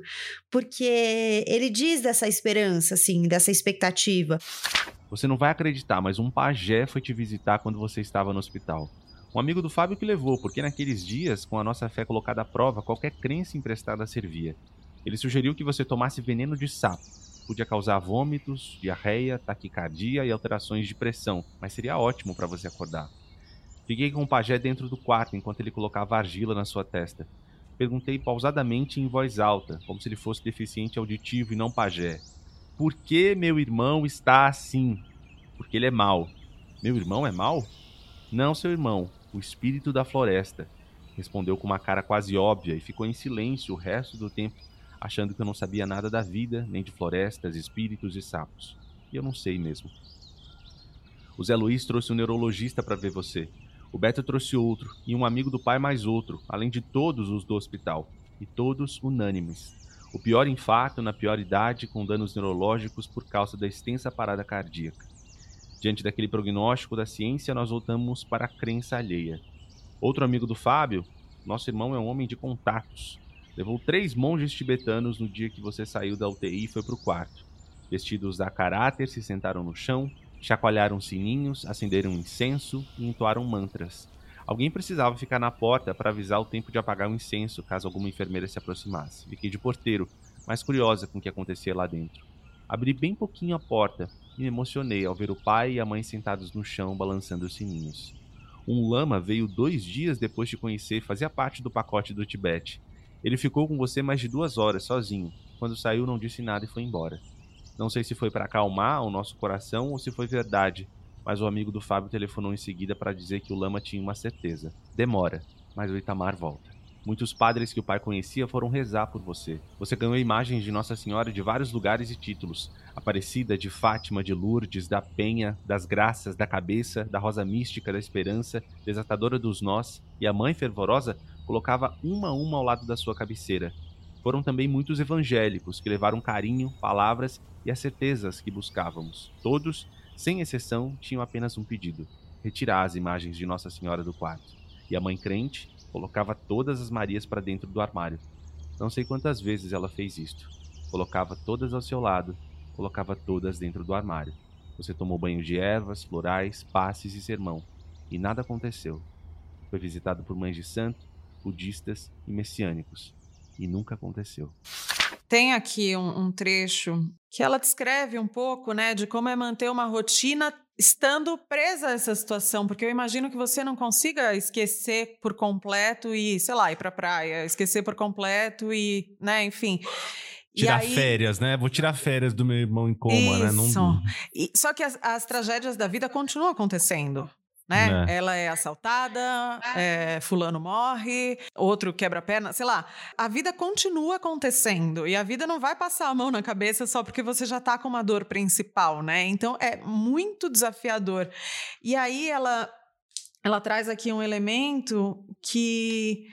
porque ele diz dessa esperança, assim, dessa expectativa. Você não vai acreditar, mas um pajé foi te visitar quando você estava no hospital. Um amigo do Fábio que levou, porque naqueles dias, com a nossa fé colocada à prova, qualquer crença emprestada servia. Ele sugeriu que você tomasse veneno de sapo. Podia causar vômitos, diarreia, taquicardia e alterações de pressão, mas seria ótimo para você acordar. Fiquei com o pajé dentro do quarto enquanto ele colocava argila na sua testa. Perguntei pausadamente em voz alta, como se ele fosse deficiente auditivo e não pajé. Por que meu irmão está assim? Porque ele é mau. Meu irmão é mau? Não, seu irmão, o espírito da floresta. Respondeu com uma cara quase óbvia e ficou em silêncio o resto do tempo achando que eu não sabia nada da vida, nem de florestas, espíritos e sapos. E eu não sei mesmo. O Zé Luiz trouxe um neurologista para ver você. O Beto trouxe outro, e um amigo do pai mais outro, além de todos os do hospital. E todos unânimes. O pior infarto na pior idade, com danos neurológicos por causa da extensa parada cardíaca. Diante daquele prognóstico da ciência, nós voltamos para a crença alheia. Outro amigo do Fábio, nosso irmão é um homem de contatos. Levou três monges tibetanos no dia que você saiu da UTI e foi para o quarto. Vestidos a caráter, se sentaram no chão, chacoalharam sininhos, acenderam incenso e entoaram mantras. Alguém precisava ficar na porta para avisar o tempo de apagar o incenso caso alguma enfermeira se aproximasse. Fiquei de porteiro, mais curiosa com o que acontecia lá dentro. Abri bem pouquinho a porta e me emocionei ao ver o pai e a mãe sentados no chão balançando os sininhos. Um lama veio dois dias depois de conhecer e fazia parte do pacote do Tibete. Ele ficou com você mais de duas horas, sozinho. Quando saiu, não disse nada e foi embora. Não sei se foi para acalmar o nosso coração ou se foi verdade, mas o amigo do Fábio telefonou em seguida para dizer que o lama tinha uma certeza. Demora, mas o Itamar volta. Muitos padres que o pai conhecia foram rezar por você. Você ganhou imagens de Nossa Senhora de vários lugares e títulos: Aparecida, de Fátima, de Lourdes, da Penha, das Graças, da Cabeça, da Rosa Mística, da Esperança, Desatadora dos Nós, e a Mãe Fervorosa colocava uma a uma ao lado da sua cabeceira. Foram também muitos evangélicos que levaram carinho, palavras e as certezas que buscávamos. Todos, sem exceção, tinham apenas um pedido: retirar as imagens de Nossa Senhora do quarto. E a mãe crente Colocava todas as Marias para dentro do armário. Não sei quantas vezes ela fez isto. Colocava todas ao seu lado, colocava todas dentro do armário. Você tomou banho de ervas, florais, passes e sermão, e nada aconteceu. Foi visitado por mães de santo, budistas e messiânicos, e nunca aconteceu. Tem aqui um, um trecho que ela descreve um pouco, né, de como é manter uma rotina estando presa a essa situação, porque eu imagino que você não consiga esquecer por completo e, sei lá, ir pra praia, esquecer por completo e, né, enfim. Tirar aí... férias, né? Vou tirar férias do meu irmão em coma, Isso. né? Não... E, só que as, as tragédias da vida continuam acontecendo né? É. Ela é assaltada, é, fulano morre, outro quebra a perna, sei lá. A vida continua acontecendo e a vida não vai passar a mão na cabeça só porque você já tá com uma dor principal, né? Então é muito desafiador. E aí ela ela traz aqui um elemento que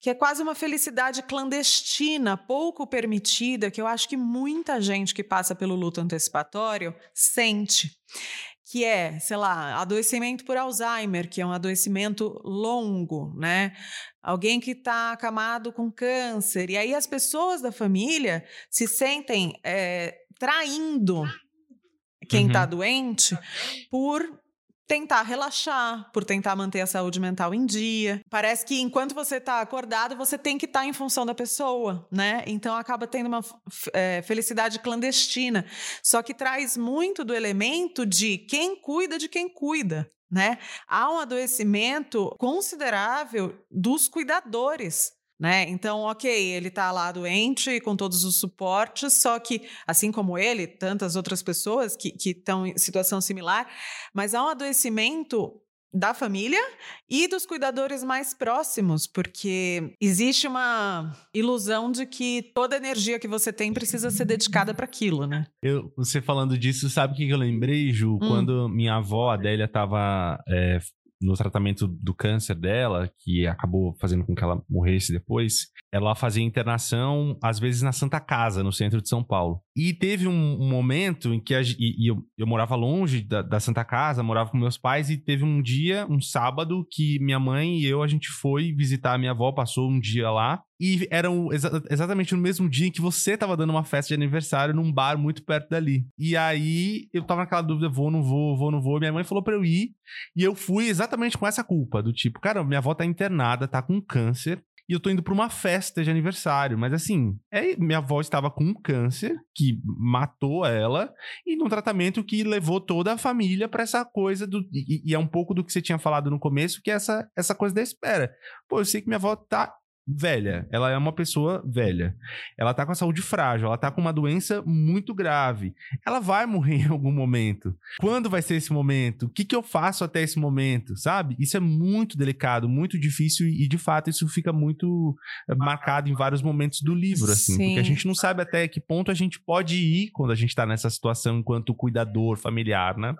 que é quase uma felicidade clandestina, pouco permitida, que eu acho que muita gente que passa pelo luto antecipatório sente que é, sei lá, adoecimento por Alzheimer, que é um adoecimento longo, né? Alguém que está acamado com câncer. E aí as pessoas da família se sentem é, traindo quem está uhum. doente por tentar relaxar, por tentar manter a saúde mental em dia. Parece que enquanto você está acordado, você tem que estar tá em função da pessoa, né? Então acaba tendo uma é, felicidade clandestina. Só que traz muito do elemento de quem cuida de quem cuida. Né? Há um adoecimento considerável dos cuidadores né? Então, ok, ele está lá doente com todos os suportes, só que, assim como ele, tantas outras pessoas que estão em situação similar, mas há um adoecimento da família e dos cuidadores mais próximos, porque existe uma ilusão de que toda energia que você tem precisa ser dedicada para aquilo, né? Eu, você falando disso, sabe o que eu lembrei, Ju? Hum. Quando minha avó, Adélia, estava é, no tratamento do câncer dela, que acabou fazendo com que ela morresse depois, ela fazia internação, às vezes, na Santa Casa, no centro de São Paulo. E teve um, um momento em que a, e, e eu, eu, morava longe da, da, Santa Casa, morava com meus pais, e teve um dia, um sábado, que minha mãe e eu, a gente foi visitar a minha avó, passou um dia lá, e era exa exatamente no mesmo dia em que você tava dando uma festa de aniversário num bar muito perto dali. E aí eu tava naquela dúvida: vou, não vou, vou, não vou. Minha mãe falou pra eu ir. E eu fui exatamente com essa culpa: do tipo, cara, minha avó tá internada, tá com câncer e eu tô indo pra uma festa de aniversário. Mas assim, é, minha avó estava com um câncer que matou ela e num tratamento que levou toda a família para essa coisa do. E, e, é um pouco do que você tinha falado no começo, que é essa, essa coisa da espera. Pô, eu sei que minha avó tá velha. Ela é uma pessoa velha. Ela tá com a saúde frágil, ela tá com uma doença muito grave. Ela vai morrer em algum momento. Quando vai ser esse momento? O que, que eu faço até esse momento? Sabe? Isso é muito delicado, muito difícil e, de fato, isso fica muito eh, marcado em vários momentos do livro, assim. Sim. Porque a gente não sabe até que ponto a gente pode ir quando a gente tá nessa situação enquanto cuidador familiar, né?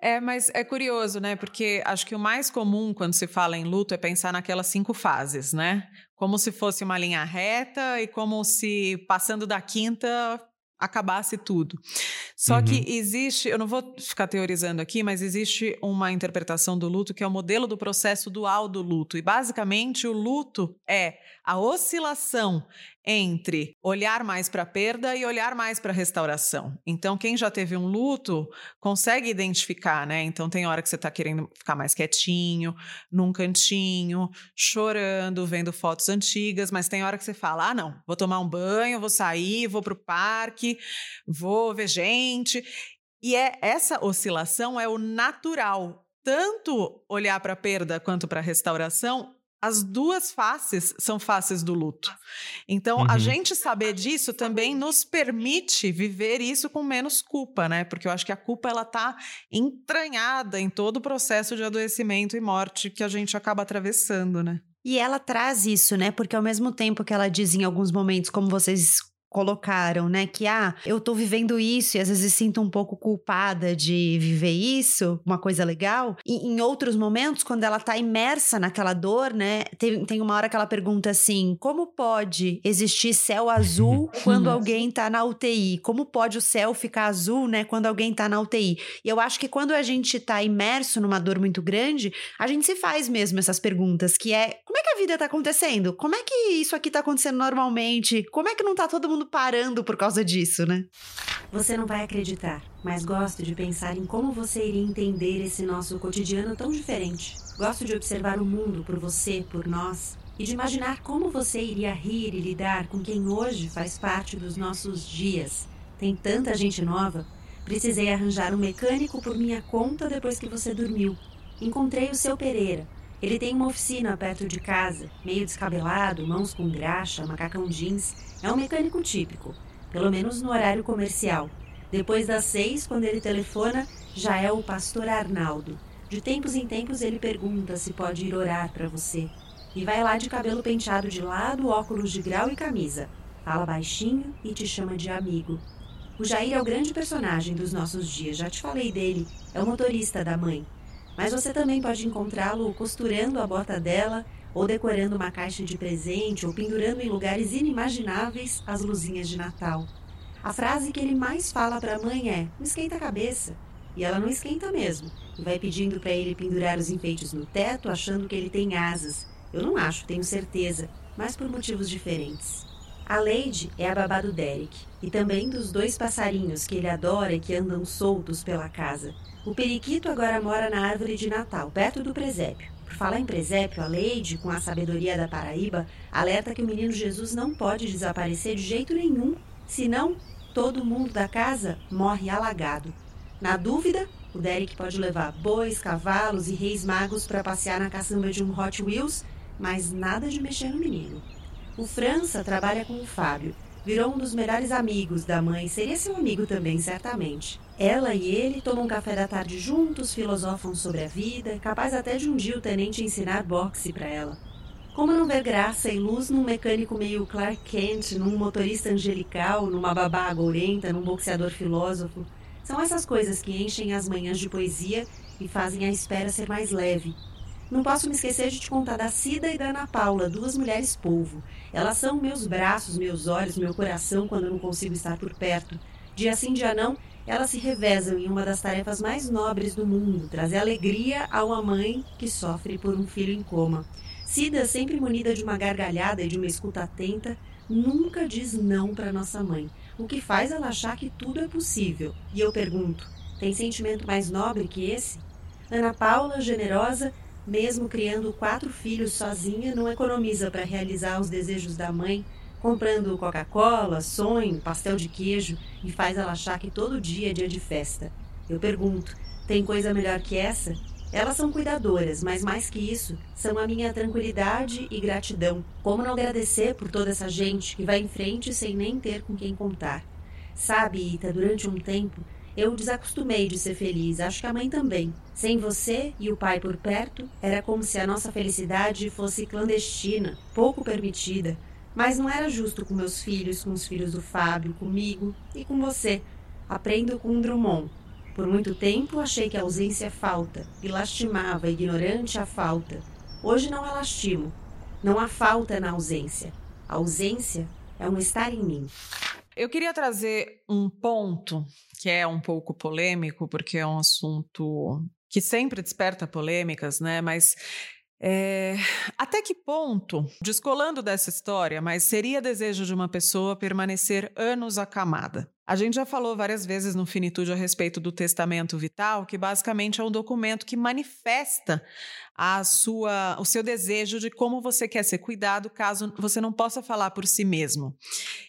É, mas é curioso, né? Porque acho que o mais comum quando se fala em luto é pensar naquelas cinco fases, né? Como se fosse uma linha reta e como se passando da quinta acabasse tudo. Só uhum. que existe, eu não vou ficar teorizando aqui, mas existe uma interpretação do luto que é o modelo do processo dual do luto. E basicamente o luto é a oscilação entre olhar mais para a perda e olhar mais para a restauração. Então, quem já teve um luto consegue identificar, né? Então, tem hora que você está querendo ficar mais quietinho, num cantinho, chorando, vendo fotos antigas, mas tem hora que você fala: ah, não, vou tomar um banho, vou sair, vou para o parque, vou ver gente. E é essa oscilação é o natural tanto olhar para a perda quanto para a restauração as duas faces são faces do luto. Então, uhum. a gente saber disso também nos permite viver isso com menos culpa, né? Porque eu acho que a culpa ela tá entranhada em todo o processo de adoecimento e morte que a gente acaba atravessando, né? E ela traz isso, né? Porque ao mesmo tempo que ela diz em alguns momentos, como vocês colocaram, né? Que ah, eu tô vivendo isso e às vezes sinto um pouco culpada de viver isso, uma coisa legal. E em outros momentos, quando ela tá imersa naquela dor, né? Tem, tem uma hora que ela pergunta assim: como pode existir céu azul quando alguém tá na UTI? Como pode o céu ficar azul, né? Quando alguém tá na UTI? E eu acho que quando a gente tá imerso numa dor muito grande, a gente se faz mesmo essas perguntas, que é: como é que a vida tá acontecendo? Como é que isso aqui tá acontecendo normalmente? Como é que não tá todo mundo parando por causa disso, né? Você não vai acreditar, mas gosto de pensar em como você iria entender esse nosso cotidiano tão diferente. Gosto de observar o mundo por você, por nós, e de imaginar como você iria rir e lidar com quem hoje faz parte dos nossos dias. Tem tanta gente nova. Precisei arranjar um mecânico por minha conta depois que você dormiu. Encontrei o seu Pereira, ele tem uma oficina perto de casa, meio descabelado, mãos com graxa, macacão jeans. É um mecânico típico, pelo menos no horário comercial. Depois das seis, quando ele telefona, já é o pastor Arnaldo. De tempos em tempos ele pergunta se pode ir orar para você. E vai lá de cabelo penteado de lado, óculos de grau e camisa. Fala baixinho e te chama de amigo. O Jair é o grande personagem dos nossos dias, já te falei dele. É o motorista da mãe. Mas você também pode encontrá-lo costurando a bota dela, ou decorando uma caixa de presente, ou pendurando em lugares inimagináveis as luzinhas de Natal. A frase que ele mais fala para a mãe é: não esquenta a cabeça. E ela não esquenta mesmo, e vai pedindo para ele pendurar os enfeites no teto, achando que ele tem asas. Eu não acho, tenho certeza, mas por motivos diferentes. A Lady é a babá do Derek, e também dos dois passarinhos que ele adora e que andam soltos pela casa. O periquito agora mora na árvore de Natal, perto do presépio. Por falar em presépio, a Leide, com a sabedoria da Paraíba, alerta que o menino Jesus não pode desaparecer de jeito nenhum, senão todo mundo da casa morre alagado. Na dúvida, o Derek pode levar bois, cavalos e reis magos para passear na caçamba de um Hot Wheels, mas nada de mexer no menino. O França trabalha com o Fábio. Virou um dos melhores amigos da mãe, seria seu amigo também, certamente. Ela e ele tomam café da tarde juntos, filosofam sobre a vida, capaz até de um dia o tenente ensinar boxe para ela. Como não ver graça e luz num mecânico meio Clark Kent, num motorista angelical, numa babá agourenta, num boxeador filósofo? São essas coisas que enchem as manhãs de poesia e fazem a espera ser mais leve. Não posso me esquecer de te contar da Cida e da Ana Paula, duas mulheres polvo. Elas são meus braços, meus olhos, meu coração quando não consigo estar por perto. Dia sim, dia não, elas se revezam em uma das tarefas mais nobres do mundo, trazer alegria a uma mãe que sofre por um filho em coma. Cida, sempre munida de uma gargalhada e de uma escuta atenta, nunca diz não para nossa mãe, o que faz ela achar que tudo é possível. E eu pergunto: tem sentimento mais nobre que esse? Ana Paula, generosa, mesmo criando quatro filhos sozinha, não economiza para realizar os desejos da mãe comprando Coca-Cola, sonho, pastel de queijo e faz ela achar que todo dia é dia de festa. Eu pergunto: tem coisa melhor que essa? Elas são cuidadoras, mas mais que isso, são a minha tranquilidade e gratidão. Como não agradecer por toda essa gente que vai em frente sem nem ter com quem contar? Sabe, Ita, durante um tempo eu desacostumei de ser feliz, acho que a mãe também. Sem você e o pai por perto, era como se a nossa felicidade fosse clandestina, pouco permitida. Mas não era justo com meus filhos, com os filhos do Fábio, comigo e com você. Aprendo com Drummond. Por muito tempo achei que a ausência é falta e lastimava, ignorante, a falta. Hoje não a lastimo. Não há falta na ausência. A ausência é um estar em mim. Eu queria trazer um ponto que é um pouco polêmico, porque é um assunto que sempre desperta polêmicas, né? Mas é, até que ponto, descolando dessa história, mas seria desejo de uma pessoa permanecer anos acamada? A gente já falou várias vezes no Finitude a respeito do testamento vital, que basicamente é um documento que manifesta a sua, o seu desejo de como você quer ser cuidado, caso você não possa falar por si mesmo.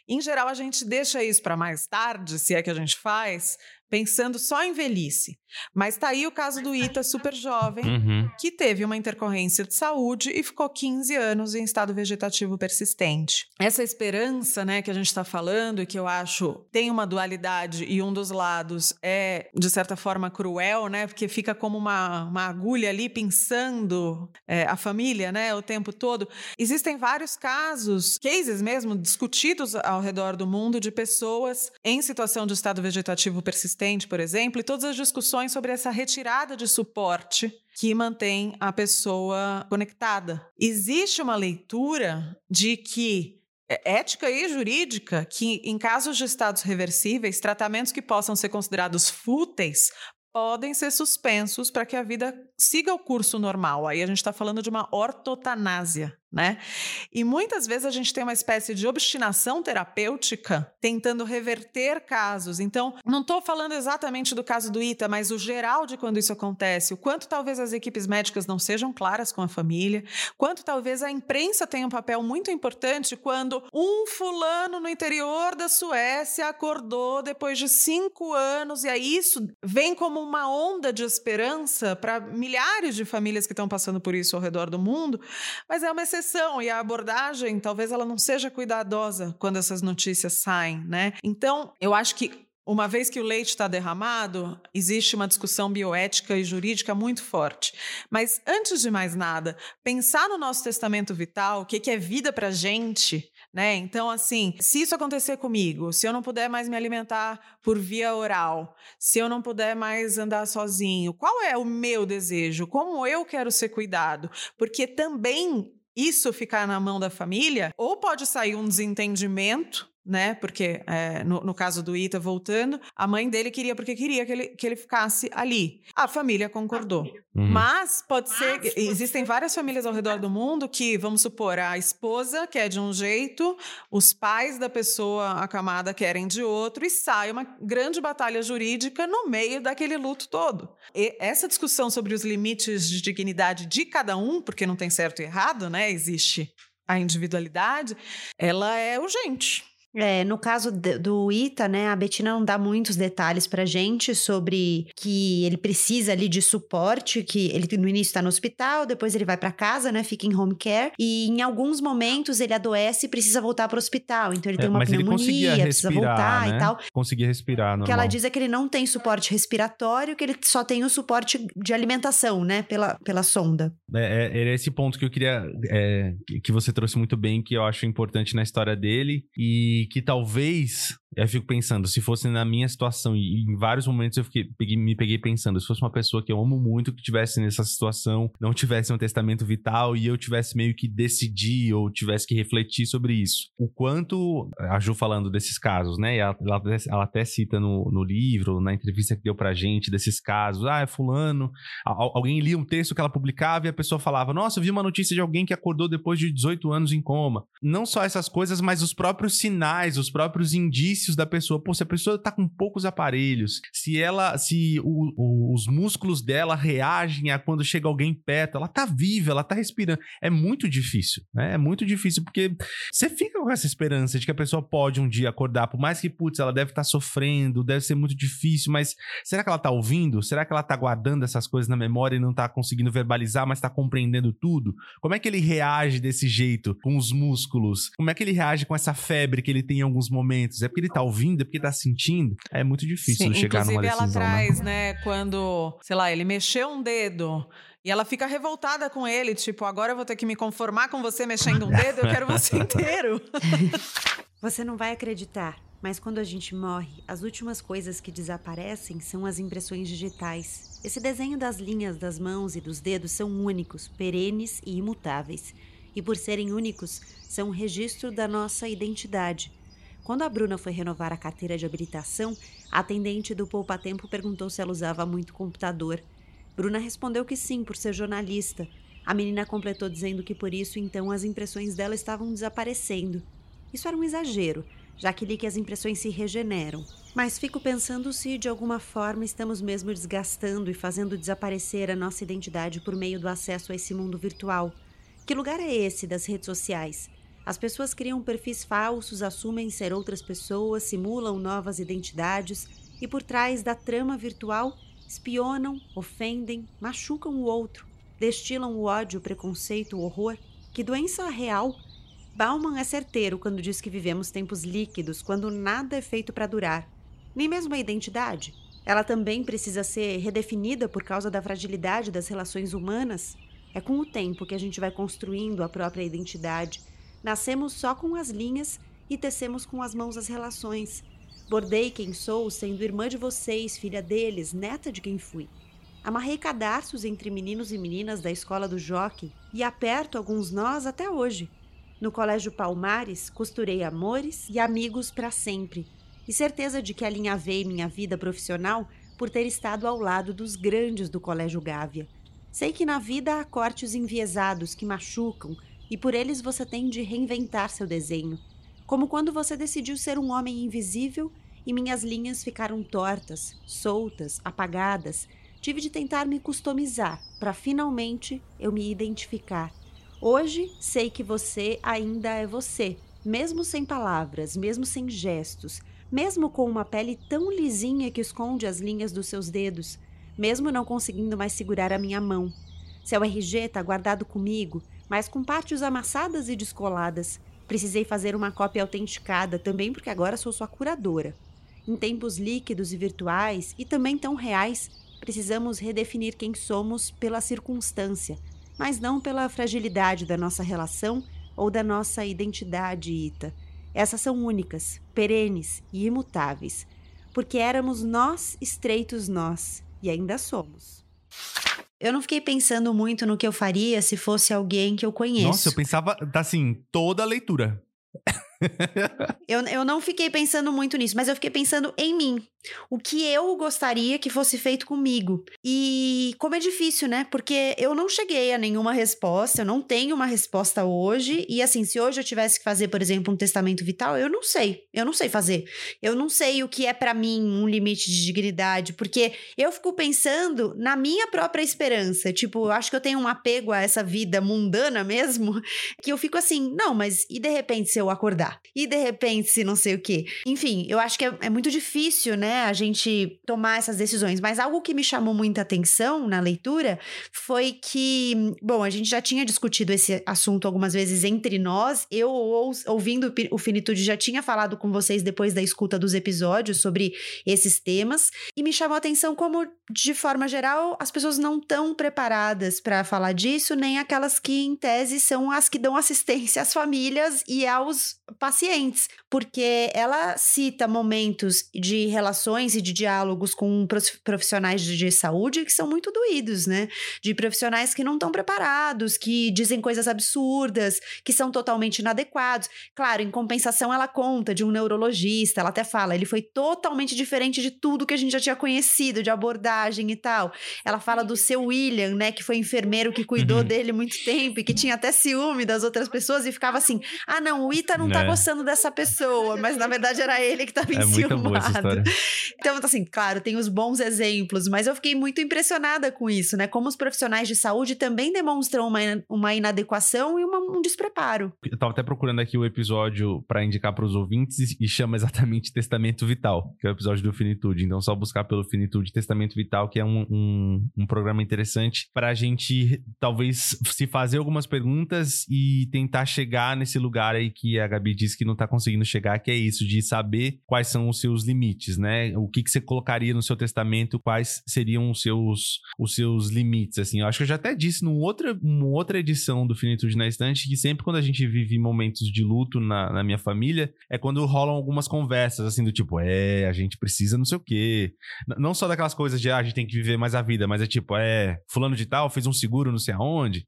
Em geral, a gente deixa isso para mais tarde, se é que a gente faz, pensando só em velhice. Mas está aí o caso do Ita, super jovem, uhum. que teve uma intercorrência de saúde e ficou 15 anos em estado vegetativo persistente. Essa esperança né, que a gente está falando e que eu acho tem uma dualidade e um dos lados é, de certa forma, cruel, né? Porque fica como uma, uma agulha ali pensando é, a família né, o tempo todo. Existem vários casos, cases mesmo, discutidos ao redor do mundo de pessoas em situação de estado vegetativo persistente, por exemplo, e todas as discussões sobre essa retirada de suporte que mantém a pessoa conectada. Existe uma leitura de que ética e jurídica que, em casos de estados reversíveis, tratamentos que possam ser considerados fúteis podem ser suspensos para que a vida siga o curso normal. Aí a gente está falando de uma ortotanásia, né? E muitas vezes a gente tem uma espécie de obstinação terapêutica tentando reverter casos. Então, não estou falando exatamente do caso do Ita, mas o geral de quando isso acontece, o quanto talvez as equipes médicas não sejam claras com a família, quanto talvez a imprensa tenha um papel muito importante quando um fulano no interior da Suécia acordou depois de cinco anos, e aí isso vem como uma onda de esperança para milhares de famílias que estão passando por isso ao redor do mundo, mas é uma exceção e a abordagem talvez ela não seja cuidadosa quando essas notícias saem, né? Então, eu acho que uma vez que o leite está derramado, existe uma discussão bioética e jurídica muito forte. Mas, antes de mais nada, pensar no nosso testamento vital, o que, que é vida para gente, né? Então, assim, se isso acontecer comigo, se eu não puder mais me alimentar por via oral, se eu não puder mais andar sozinho, qual é o meu desejo? Como eu quero ser cuidado? Porque também isso ficar na mão da família, ou pode sair um desentendimento né? Porque é, no, no, caso do Ita, voltando, a mãe dele queria porque queria que ele, que ele ficasse ali. A família concordou. Uhum. Mas pode ser. Mas, existem várias famílias ao redor do mundo que, vamos supor, a esposa quer de um jeito, os pais da pessoa acamada querem de outro, e sai uma grande batalha jurídica no meio daquele luto todo. E essa discussão sobre os limites de dignidade de cada um, porque não tem certo e errado, né? Existe a individualidade, ela é urgente. É, no caso do Ita, né, a Betina não dá muitos detalhes pra gente sobre que ele precisa ali de suporte, que ele no início tá no hospital, depois ele vai para casa, né, fica em home care, e em alguns momentos ele adoece e precisa voltar pro hospital, então ele é, tem uma pneumonia, precisa voltar né? e tal. Conseguia respirar, normal. O que ela diz é que ele não tem suporte respiratório, que ele só tem o suporte de alimentação, né, pela, pela sonda. É, é, esse ponto que eu queria, é, que você trouxe muito bem, que eu acho importante na história dele, e que talvez eu fico pensando, se fosse na minha situação, e em vários momentos eu fiquei, peguei, me peguei pensando, se fosse uma pessoa que eu amo muito, que tivesse nessa situação, não tivesse um testamento vital e eu tivesse meio que decidir ou tivesse que refletir sobre isso. O quanto, a Ju falando desses casos, né? Ela, ela, ela, até cita no, no livro, na entrevista que deu pra gente, desses casos. Ah, é fulano. Alguém lia um texto que ela publicava e a pessoa falava: Nossa, eu vi uma notícia de alguém que acordou depois de 18 anos em coma. Não só essas coisas, mas os próprios sinais, os próprios indícios da pessoa. Pô, se a pessoa tá com poucos aparelhos, se ela, se o, o, os músculos dela reagem a quando chega alguém perto, ela tá viva, ela tá respirando. É muito difícil, né? É muito difícil porque você fica com essa esperança de que a pessoa pode um dia acordar, por mais que, putz, ela deve estar tá sofrendo, deve ser muito difícil, mas será que ela tá ouvindo? Será que ela tá guardando essas coisas na memória e não tá conseguindo verbalizar, mas tá compreendendo tudo? Como é que ele reage desse jeito com os músculos? Como é que ele reage com essa febre que ele tem em alguns momentos? É porque ele tá ouvindo, é porque tá sentindo. É muito difícil Sim, chegar numa decisão. Inclusive ela traz, né? né, quando, sei lá, ele mexeu um dedo e ela fica revoltada com ele, tipo, agora eu vou ter que me conformar com você mexendo um dedo, eu quero você inteiro. Você não vai acreditar, mas quando a gente morre, as últimas coisas que desaparecem são as impressões digitais. Esse desenho das linhas das mãos e dos dedos são únicos, perenes e imutáveis. E por serem únicos, são um registro da nossa identidade. Quando a Bruna foi renovar a carteira de habilitação, a atendente do Poupa Tempo perguntou se ela usava muito computador. Bruna respondeu que sim, por ser jornalista. A menina completou dizendo que por isso então as impressões dela estavam desaparecendo. Isso era um exagero, já que li que as impressões se regeneram. Mas fico pensando se de alguma forma estamos mesmo desgastando e fazendo desaparecer a nossa identidade por meio do acesso a esse mundo virtual. Que lugar é esse das redes sociais? As pessoas criam perfis falsos, assumem ser outras pessoas, simulam novas identidades e por trás da trama virtual espionam, ofendem, machucam o outro, destilam o ódio, o preconceito, o horror. Que doença real Bauman é certeiro quando diz que vivemos tempos líquidos, quando nada é feito para durar. Nem mesmo a identidade. Ela também precisa ser redefinida por causa da fragilidade das relações humanas. É com o tempo que a gente vai construindo a própria identidade. Nascemos só com as linhas e tecemos com as mãos as relações. Bordei quem sou, sendo irmã de vocês, filha deles, neta de quem fui. Amarrei cadarços entre meninos e meninas da escola do Jockey e aperto alguns nós até hoje. No Colégio Palmares, costurei amores e amigos para sempre, e certeza de que alinhavei minha vida profissional por ter estado ao lado dos grandes do Colégio Gávea. Sei que na vida há cortes enviesados que machucam e por eles você tem de reinventar seu desenho. Como quando você decidiu ser um homem invisível e minhas linhas ficaram tortas, soltas, apagadas. Tive de tentar me customizar para finalmente eu me identificar Hoje sei que você ainda é você, mesmo sem palavras, mesmo sem gestos, mesmo com uma pele tão lisinha que esconde as linhas dos seus dedos, mesmo não conseguindo mais segurar a minha mão. Seu RG está guardado comigo, mas com partes amassadas e descoladas. Precisei fazer uma cópia autenticada também porque agora sou sua curadora. Em tempos líquidos e virtuais, e também tão reais, precisamos redefinir quem somos pela circunstância, mas não pela fragilidade da nossa relação ou da nossa identidade, Ita. Essas são únicas, perenes e imutáveis, porque éramos nós estreitos nós, e ainda somos. Eu não fiquei pensando muito no que eu faria se fosse alguém que eu conheço. Nossa, eu pensava, assim, toda a leitura. eu, eu não fiquei pensando muito nisso, mas eu fiquei pensando em mim o que eu gostaria que fosse feito comigo. E como é difícil, né? Porque eu não cheguei a nenhuma resposta, eu não tenho uma resposta hoje. E assim, se hoje eu tivesse que fazer, por exemplo, um testamento vital, eu não sei. Eu não sei fazer. Eu não sei o que é para mim um limite de dignidade, porque eu fico pensando na minha própria esperança. Tipo, eu acho que eu tenho um apego a essa vida mundana mesmo, que eu fico assim, não, mas e de repente se eu acordar? E de repente se não sei o quê? Enfim, eu acho que é, é muito difícil, né? a gente tomar essas decisões. Mas algo que me chamou muita atenção na leitura foi que, bom, a gente já tinha discutido esse assunto algumas vezes entre nós. Eu, ouvindo o Finitude, já tinha falado com vocês depois da escuta dos episódios sobre esses temas. E me chamou a atenção como, de forma geral, as pessoas não estão preparadas para falar disso, nem aquelas que, em tese, são as que dão assistência às famílias e aos pacientes. Porque ela cita momentos de relações e de diálogos com profissionais de saúde que são muito doídos, né? De profissionais que não estão preparados, que dizem coisas absurdas, que são totalmente inadequados. Claro, em compensação, ela conta de um neurologista, ela até fala, ele foi totalmente diferente de tudo que a gente já tinha conhecido, de abordagem e tal. Ela fala do seu William, né, que foi enfermeiro que cuidou uhum. dele muito tempo e que tinha até ciúme das outras pessoas e ficava assim: ah, não, o Ita não tá é. Gostando dessa pessoa, mas na verdade era ele que tava é enciumado. Então, assim, claro, tem os bons exemplos, mas eu fiquei muito impressionada com isso, né? Como os profissionais de saúde também demonstram uma, uma inadequação e uma, um despreparo. Eu tava até procurando aqui o episódio para indicar para os ouvintes e chama exatamente Testamento Vital, que é o episódio do Finitude. Então, só buscar pelo Finitude Testamento Vital, que é um, um, um programa interessante para a gente talvez se fazer algumas perguntas e tentar chegar nesse lugar aí que a Gabi disse que não tá conseguindo chegar, que é isso, de saber quais são os seus limites, né? O que, que você colocaria no seu testamento, quais seriam os seus, os seus limites, assim. Eu acho que eu já até disse numa outra, uma outra edição do Finitude na Estante que sempre quando a gente vive momentos de luto na, na minha família, é quando rolam algumas conversas, assim, do tipo, é, a gente precisa não sei o quê. Não só daquelas coisas de, ah, a gente tem que viver mais a vida, mas é tipo, é, fulano de tal fez um seguro não sei aonde.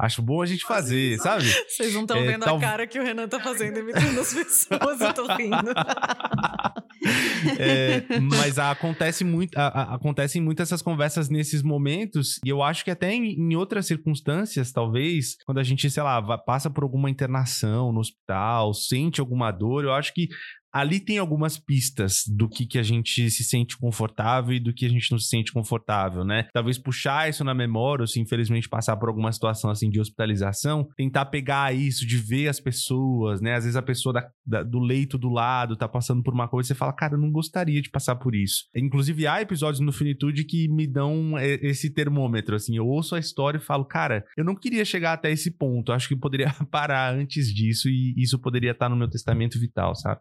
Acho bom a gente fazer, sabe? Vocês não estão é, vendo tal... a cara que o Renan tá fazendo imitando as pessoas, eu tô rindo. é, mas acontece muito, a, a, acontecem muito essas conversas nesses momentos, e eu acho que até em, em, outras circunstâncias, talvez, quando a gente, sei lá, passa por alguma internação no hospital, sente alguma dor, eu acho que ali tem algumas pistas do que, que a gente se sente confortável e do que a gente não se sente confortável, né? Talvez puxar isso na memória, ou se infelizmente passar por alguma situação assim de hospitalização, tentar pegar isso, de ver as pessoas, né? Às vezes a pessoa da, da, do leito do lado tá passando por uma coisa e você fala, cara, eu não gostaria de passar por isso. Inclusive, há episódios no Finitude que me dão esse termômetro, assim. Eu ouço a história e falo, cara, eu não queria chegar até esse ponto. Acho que poderia parar antes disso e isso poderia estar no meu testamento vital, sabe?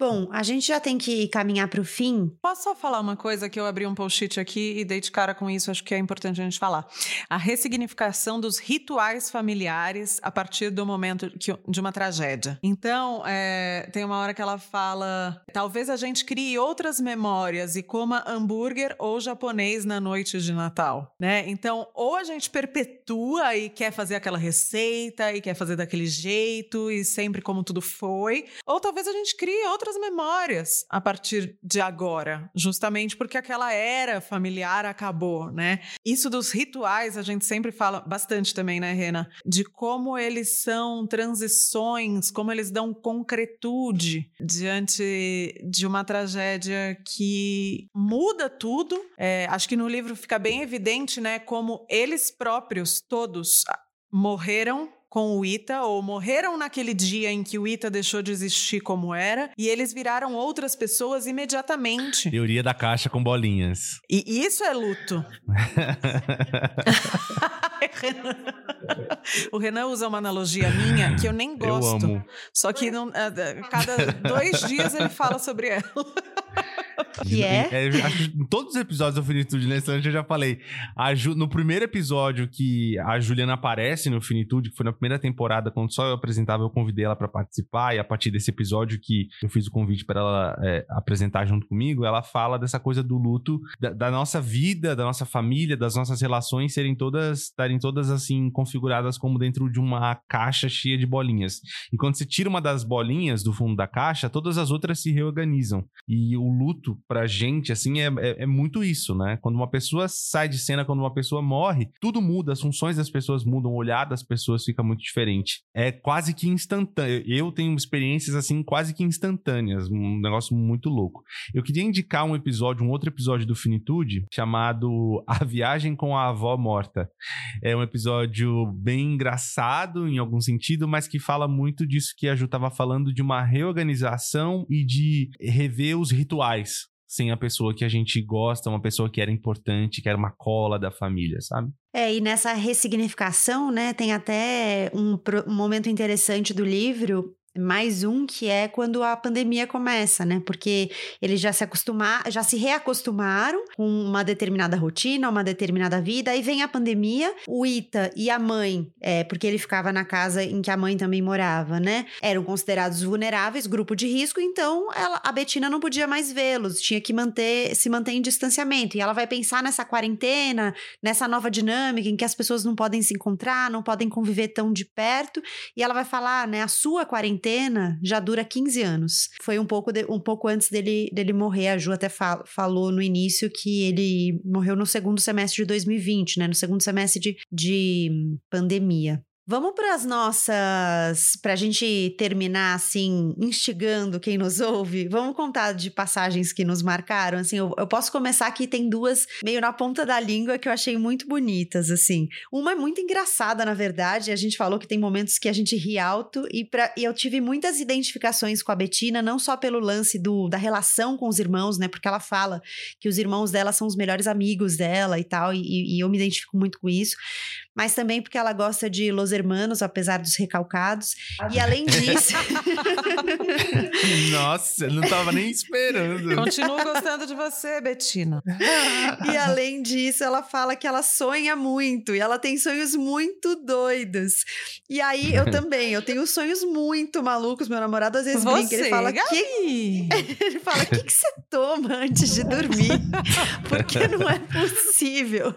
Bom, a gente já tem que caminhar para o fim. Posso só falar uma coisa que eu abri um post-it aqui e dei de cara com isso, acho que é importante a gente falar. A ressignificação dos rituais familiares a partir do momento que, de uma tragédia. Então, é, tem uma hora que ela fala: talvez a gente crie outras memórias e coma hambúrguer ou japonês na noite de Natal, né? Então, ou a gente perpetua e quer fazer aquela receita e quer fazer daquele jeito e sempre como tudo foi, ou talvez a gente crie outras outras memórias a partir de agora, justamente porque aquela era familiar acabou, né? Isso dos rituais a gente sempre fala bastante também, né, Rena? De como eles são transições, como eles dão concretude diante de uma tragédia que muda tudo. É, acho que no livro fica bem evidente, né, como eles próprios, todos, morreram com o Ita ou morreram naquele dia em que o Ita deixou de existir como era e eles viraram outras pessoas imediatamente. Teoria da caixa com bolinhas. E isso é luto. o Renan usa uma analogia minha que eu nem gosto. Eu amo. Só que não, cada dois dias ele fala sobre ela. Que é? é em todos os episódios do Finitude Nesse eu já falei. Ju, no primeiro episódio que a Juliana aparece no Finitude, que foi na primeira temporada, quando só eu apresentava, eu convidei ela para participar. E a partir desse episódio que eu fiz o convite para ela é, apresentar junto comigo, ela fala dessa coisa do luto, da, da, nossa vida, da nossa família, das nossas relações serem todas, estarem todas assim configuradas como dentro de uma caixa cheia de bolinhas. E quando você tira uma das bolinhas do fundo da caixa, todas as outras se reorganizam. E o luto pra gente, assim, é, é, é, muito isso, né? Quando uma pessoa sai de cena, quando uma pessoa morre, tudo muda, as funções das pessoas mudam, o olhar das pessoas fica muito diferente. É quase que instantâneo. Eu tenho experiências, assim, quase que instantâneas, um negócio muito louco. Eu queria indicar um episódio, um outro episódio do Finitude, chamado A Viagem com a Avó Morta. É um episódio bem engraçado, em algum sentido, mas que fala muito disso que a Ju estava falando, de uma reorganização e de rever os rituais sem a pessoa que a gente gosta, uma pessoa que era importante, que era uma cola da família, sabe? É, e nessa ressignificação, né, tem até um, um momento interessante do livro mais um que é quando a pandemia começa, né? Porque eles já se acostumaram, já se reacostumaram com uma determinada rotina, uma determinada vida, aí vem a pandemia, o Ita e a mãe, é, porque ele ficava na casa em que a mãe também morava, né? Eram considerados vulneráveis, grupo de risco, então ela, a Betina não podia mais vê-los, tinha que manter, se manter em distanciamento. E ela vai pensar nessa quarentena, nessa nova dinâmica em que as pessoas não podem se encontrar, não podem conviver tão de perto, e ela vai falar, né, a sua quarentena quarentena já dura 15 anos. Foi um pouco, de, um pouco antes dele, dele morrer. A Ju até fal, falou no início que ele morreu no segundo semestre de 2020, né? No segundo semestre de, de pandemia. Vamos para as nossas. Para a gente terminar, assim, instigando quem nos ouve, vamos contar de passagens que nos marcaram. Assim, eu, eu, posso começar aqui, tem duas meio na ponta da língua que eu achei muito bonitas, assim. Uma é muito engraçada, na verdade. A gente falou que tem momentos que a gente ri alto, e, pra, e eu tive muitas identificações com a Betina, não só pelo lance do, da relação com os irmãos, né? Porque ela fala que os irmãos dela são os melhores amigos dela e tal, e, e eu me identifico muito com isso, mas também porque ela gosta de Los Hermanos, apesar dos recalcados. E além disso. Nossa, eu não tava nem esperando. Continuo gostando de você, Betina. e além disso, ela fala que ela sonha muito e ela tem sonhos muito doidos. E aí eu também, eu tenho sonhos muito malucos. Meu namorado às vezes você, brinca, ele fala Gabi? que ele fala: "O que que você toma antes de dormir?" Porque não é possível.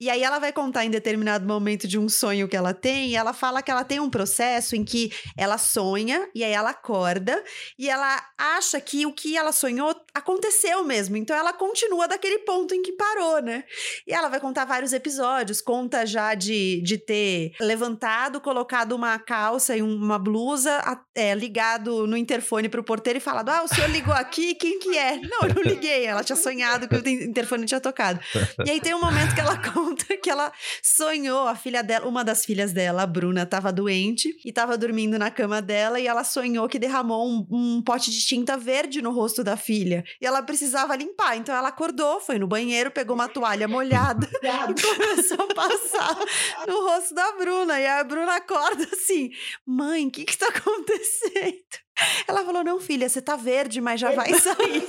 E aí ela vai contar em determinado momento de um sonho que ela tem, e ela fala que ela tem um processo em que ela sonha e aí ela acorda e ela acha que o que ela sonhou aconteceu mesmo. Então ela continua daquele ponto em que parou, né? E ela vai contar vários episódios, conta já de, de ter levantado, colocado uma calça e uma blusa, é, ligado no interfone pro porteiro e falado: Ah, o senhor ligou aqui, quem que é? Não, eu não liguei. Ela tinha sonhado que o te- interfone tinha tocado. E aí tem um momento que ela conta que ela sonhou, a filha dela, uma das filhas dela, a Bruna, estava doente e estava dormindo na cama dela e ela sonhou que derramou um, um pote de tinta verde no rosto da filha. E ela precisava limpar. Então ela acordou, foi no banheiro, pegou uma toalha molhada e começou a passar no rosto da Bruna. E a Bruna acorda assim: Mãe, o que que tá acontecendo? Ela falou: Não, filha, você tá verde, mas já vai sair.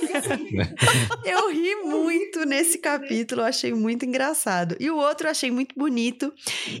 eu ri muito nesse capítulo, achei muito engraçado. E o outro eu achei muito bonito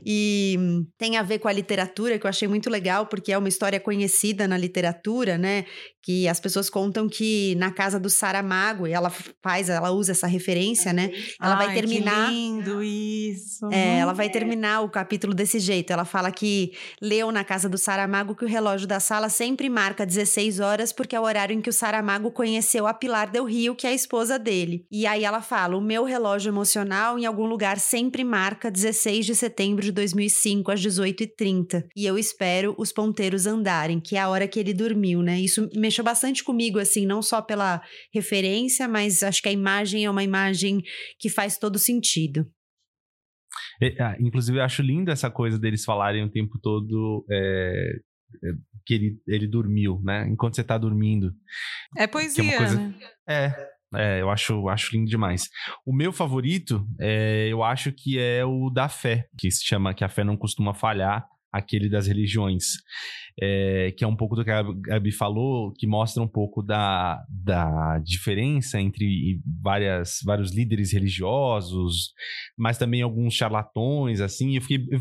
e tem a ver com a literatura, que eu achei muito legal, porque é uma história conhecida na literatura, né? Que as pessoas contam que na casa do Saramago, e ela faz, ela usa essa referência, né? Ela vai Ai, terminar. Que lindo isso. É, ela vai terminar o capítulo desse jeito. Ela fala que leu na casa do Saramago que o relógio da sala sempre marca 16 horas, porque é o horário em que o Saramago conheceu a Pilar Del Rio, que é a esposa dele. E aí ela fala: o meu relógio emocional em algum lugar sempre marca 16 de setembro de 2005, às 18h30. E eu espero os ponteiros andarem, que é a hora que ele dormiu, né? Isso mexeu bastante comigo, assim, não só pela referência, mas acho que a imagem é uma imagem que faz todo sentido. É, ah, inclusive, eu acho lindo essa coisa deles falarem o tempo todo é, que ele, ele dormiu, né? Enquanto você tá dormindo. É é poesia, uma coisa- né? É, é, eu acho, acho lindo demais. O meu favorito, é, eu acho que é o da fé, que se chama Que a Fé Não Costuma Falhar, aquele das religiões. É, que é um pouco do que a Gabi falou, que mostra um pouco da, da diferença entre várias, vários líderes religiosos, mas também alguns charlatões, assim. Eu fiquei, eu-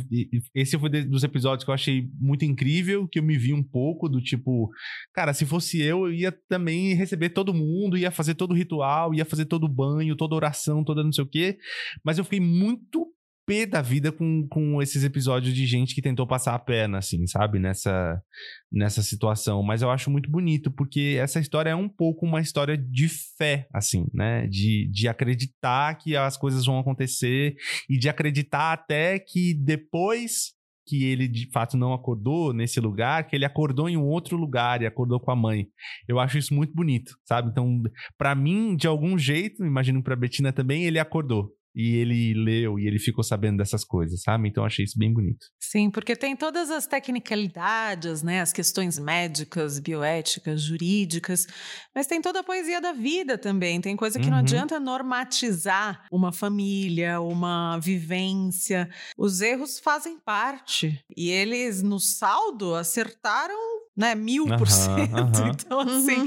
esse foi dos episódios que eu achei muito incrível, que eu me vi um pouco do tipo, cara, se fosse eu, eu ia também receber todo mundo, ia fazer todo o ritual, ia fazer todo o banho, toda oração, toda não sei o quê. Mas eu fiquei muito pé da vida com, com esses episódios de gente que tentou passar a perna, assim, sabe? Nessa, nessa situação. Mas eu acho muito bonito, porque essa história é um pouco uma história de fé, assim, né? De, de acreditar que as coisas vão acontecer e de acreditar até que depois que ele de fato não acordou nesse lugar, que ele acordou em um outro lugar e acordou com a mãe. Eu acho isso muito bonito, sabe? Então, pra mim, de algum jeito, imagino pra Betina também, ele acordou. E ele leu e ele ficou sabendo dessas coisas, sabe? Então eu achei isso bem bonito. Sim, porque tem todas as tecnicalidades, né? As questões médicas, bioéticas, jurídicas, mas tem toda a poesia da vida também. Tem coisa que não Uhum. adianta normatizar uma família, uma vivência. Os erros fazem parte. E eles, no saldo, acertaram. Né, mil por cento. Então, assim,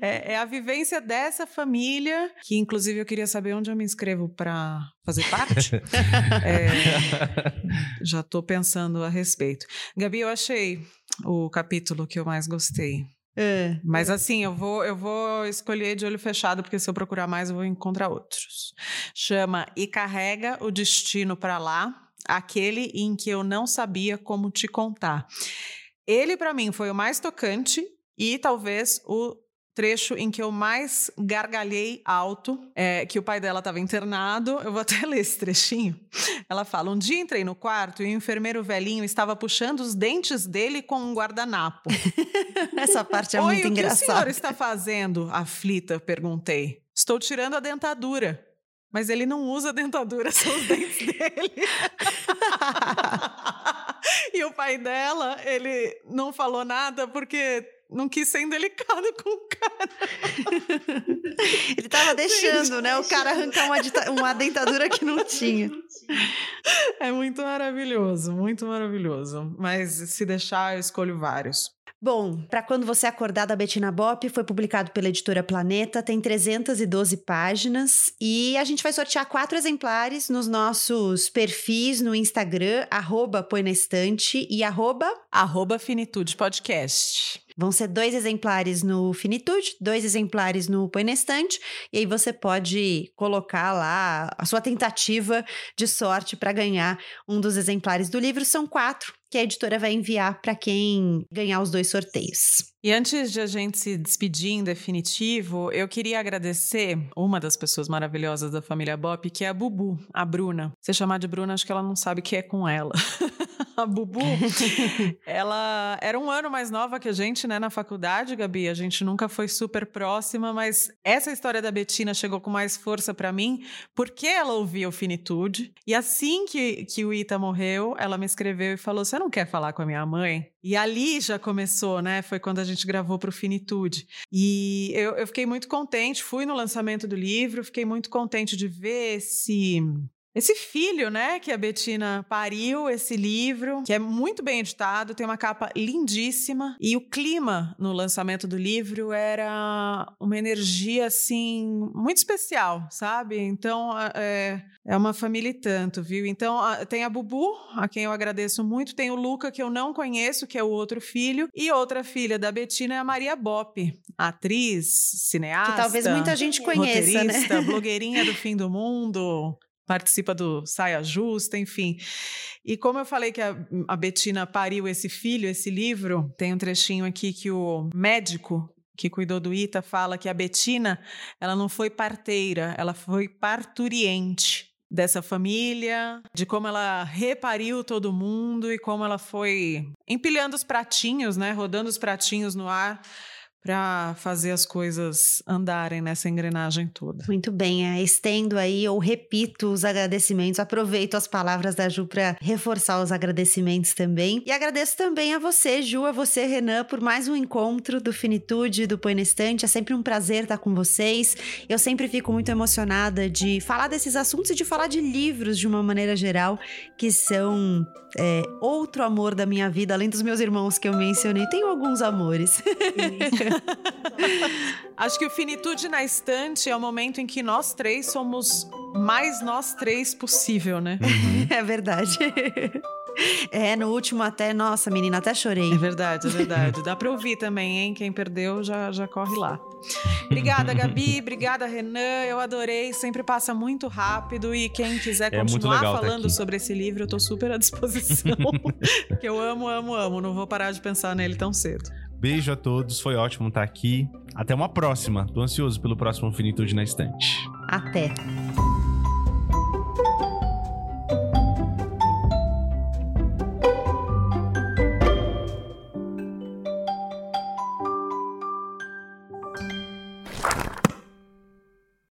é, é a vivência dessa família, que inclusive eu queria saber onde eu me inscrevo para fazer parte. É, já estou pensando a respeito. Gabi, eu achei o capítulo que eu mais gostei. É. Mas assim, eu vou, eu vou escolher de olho fechado, porque se eu procurar mais, eu vou encontrar outros. Chama E Carrega o Destino para Lá, aquele em que eu não sabia como te contar. Ele, para mim, foi o mais tocante e talvez o trecho em que eu mais gargalhei alto, é, que o pai dela estava internado. Eu vou até ler esse trechinho. Ela fala: Um dia entrei no quarto e o enfermeiro velhinho estava puxando os dentes dele com um guardanapo. Essa parte é Oi, muito o que o senhor engraçada. está fazendo? Aflita, perguntei. Estou tirando a dentadura. Mas ele não usa dentadura, são os dentes dele. e o pai dela, ele não falou nada porque não quis ser indelicado com o cara. Ele tava deixando, né, o cara arrancar uma, uma dentadura que não tinha. É muito maravilhoso, muito maravilhoso. Mas se deixar, eu escolho vários. Bom, para quando você acordar da Betina Bop, foi publicado pela editora Planeta, tem 312 páginas e a gente vai sortear quatro exemplares nos nossos perfis no Instagram, arroba põe na estante e arroba... Arroba Finitude Podcast. Vão ser dois exemplares no Finitude, dois exemplares no Põe e aí você pode colocar lá a sua tentativa de sorte para ganhar um dos exemplares do livro. São quatro que a editora vai enviar para quem ganhar os dois sorteios. E antes de a gente se despedir em definitivo, eu queria agradecer uma das pessoas maravilhosas da família Bop, que é a Bubu, a Bruna. Se chamar de Bruna, acho que ela não sabe que é com ela. a Bubu, ela era um ano mais nova que a gente, né, na faculdade, Gabi. A gente nunca foi super próxima, mas essa história da Betina chegou com mais força para mim, porque ela ouvia o Finitude. E assim que, que o Ita morreu, ela me escreveu e falou: Você não quer falar com a minha mãe? E ali já começou, né? Foi quando a gente gravou para Finitude. E eu, eu fiquei muito contente, fui no lançamento do livro, fiquei muito contente de ver esse esse filho, né, que a Betina pariu, esse livro, que é muito bem editado, tem uma capa lindíssima. E o clima no lançamento do livro era uma energia, assim, muito especial, sabe? Então, é, é uma família e tanto, viu? Então, tem a Bubu, a quem eu agradeço muito, tem o Luca, que eu não conheço, que é o outro filho, e outra filha da Betina é a Maria Bop, atriz, cineasta. Que talvez muita gente conheça, né? blogueirinha do fim do mundo participa do Saia Justa, enfim. E como eu falei que a, a Betina pariu esse filho, esse livro, tem um trechinho aqui que o médico que cuidou do Ita fala que a Betina, ela não foi parteira, ela foi parturiente dessa família, de como ela repariu todo mundo e como ela foi empilhando os pratinhos, né, rodando os pratinhos no ar para fazer as coisas andarem nessa engrenagem toda. Muito bem, é, estendo aí ou repito os agradecimentos, aproveito as palavras da Ju para reforçar os agradecimentos também. E agradeço também a você, Ju, a você, Renan, por mais um encontro do Finitude, do Põe na Estante. É sempre um prazer estar com vocês. Eu sempre fico muito emocionada de falar desses assuntos e de falar de livros de uma maneira geral, que são é, outro amor da minha vida, além dos meus irmãos que eu mencionei. Tenho alguns amores. Acho que o Finitude na Estante é o momento em que nós três somos mais nós três possível, né? Uhum. É verdade. É, no último até, nossa, menina, até chorei. É verdade, é verdade. Dá pra ouvir também, hein? Quem perdeu já, já corre lá. Obrigada, Gabi. Obrigada, Renan. Eu adorei. Sempre passa muito rápido. E quem quiser é continuar tá falando sobre esse livro, eu tô super à disposição. porque eu amo, amo, amo. Não vou parar de pensar nele tão cedo. Beijo a todos, foi ótimo estar aqui. Até uma próxima. Tô ansioso pelo próximo Finitude na Estante. Até.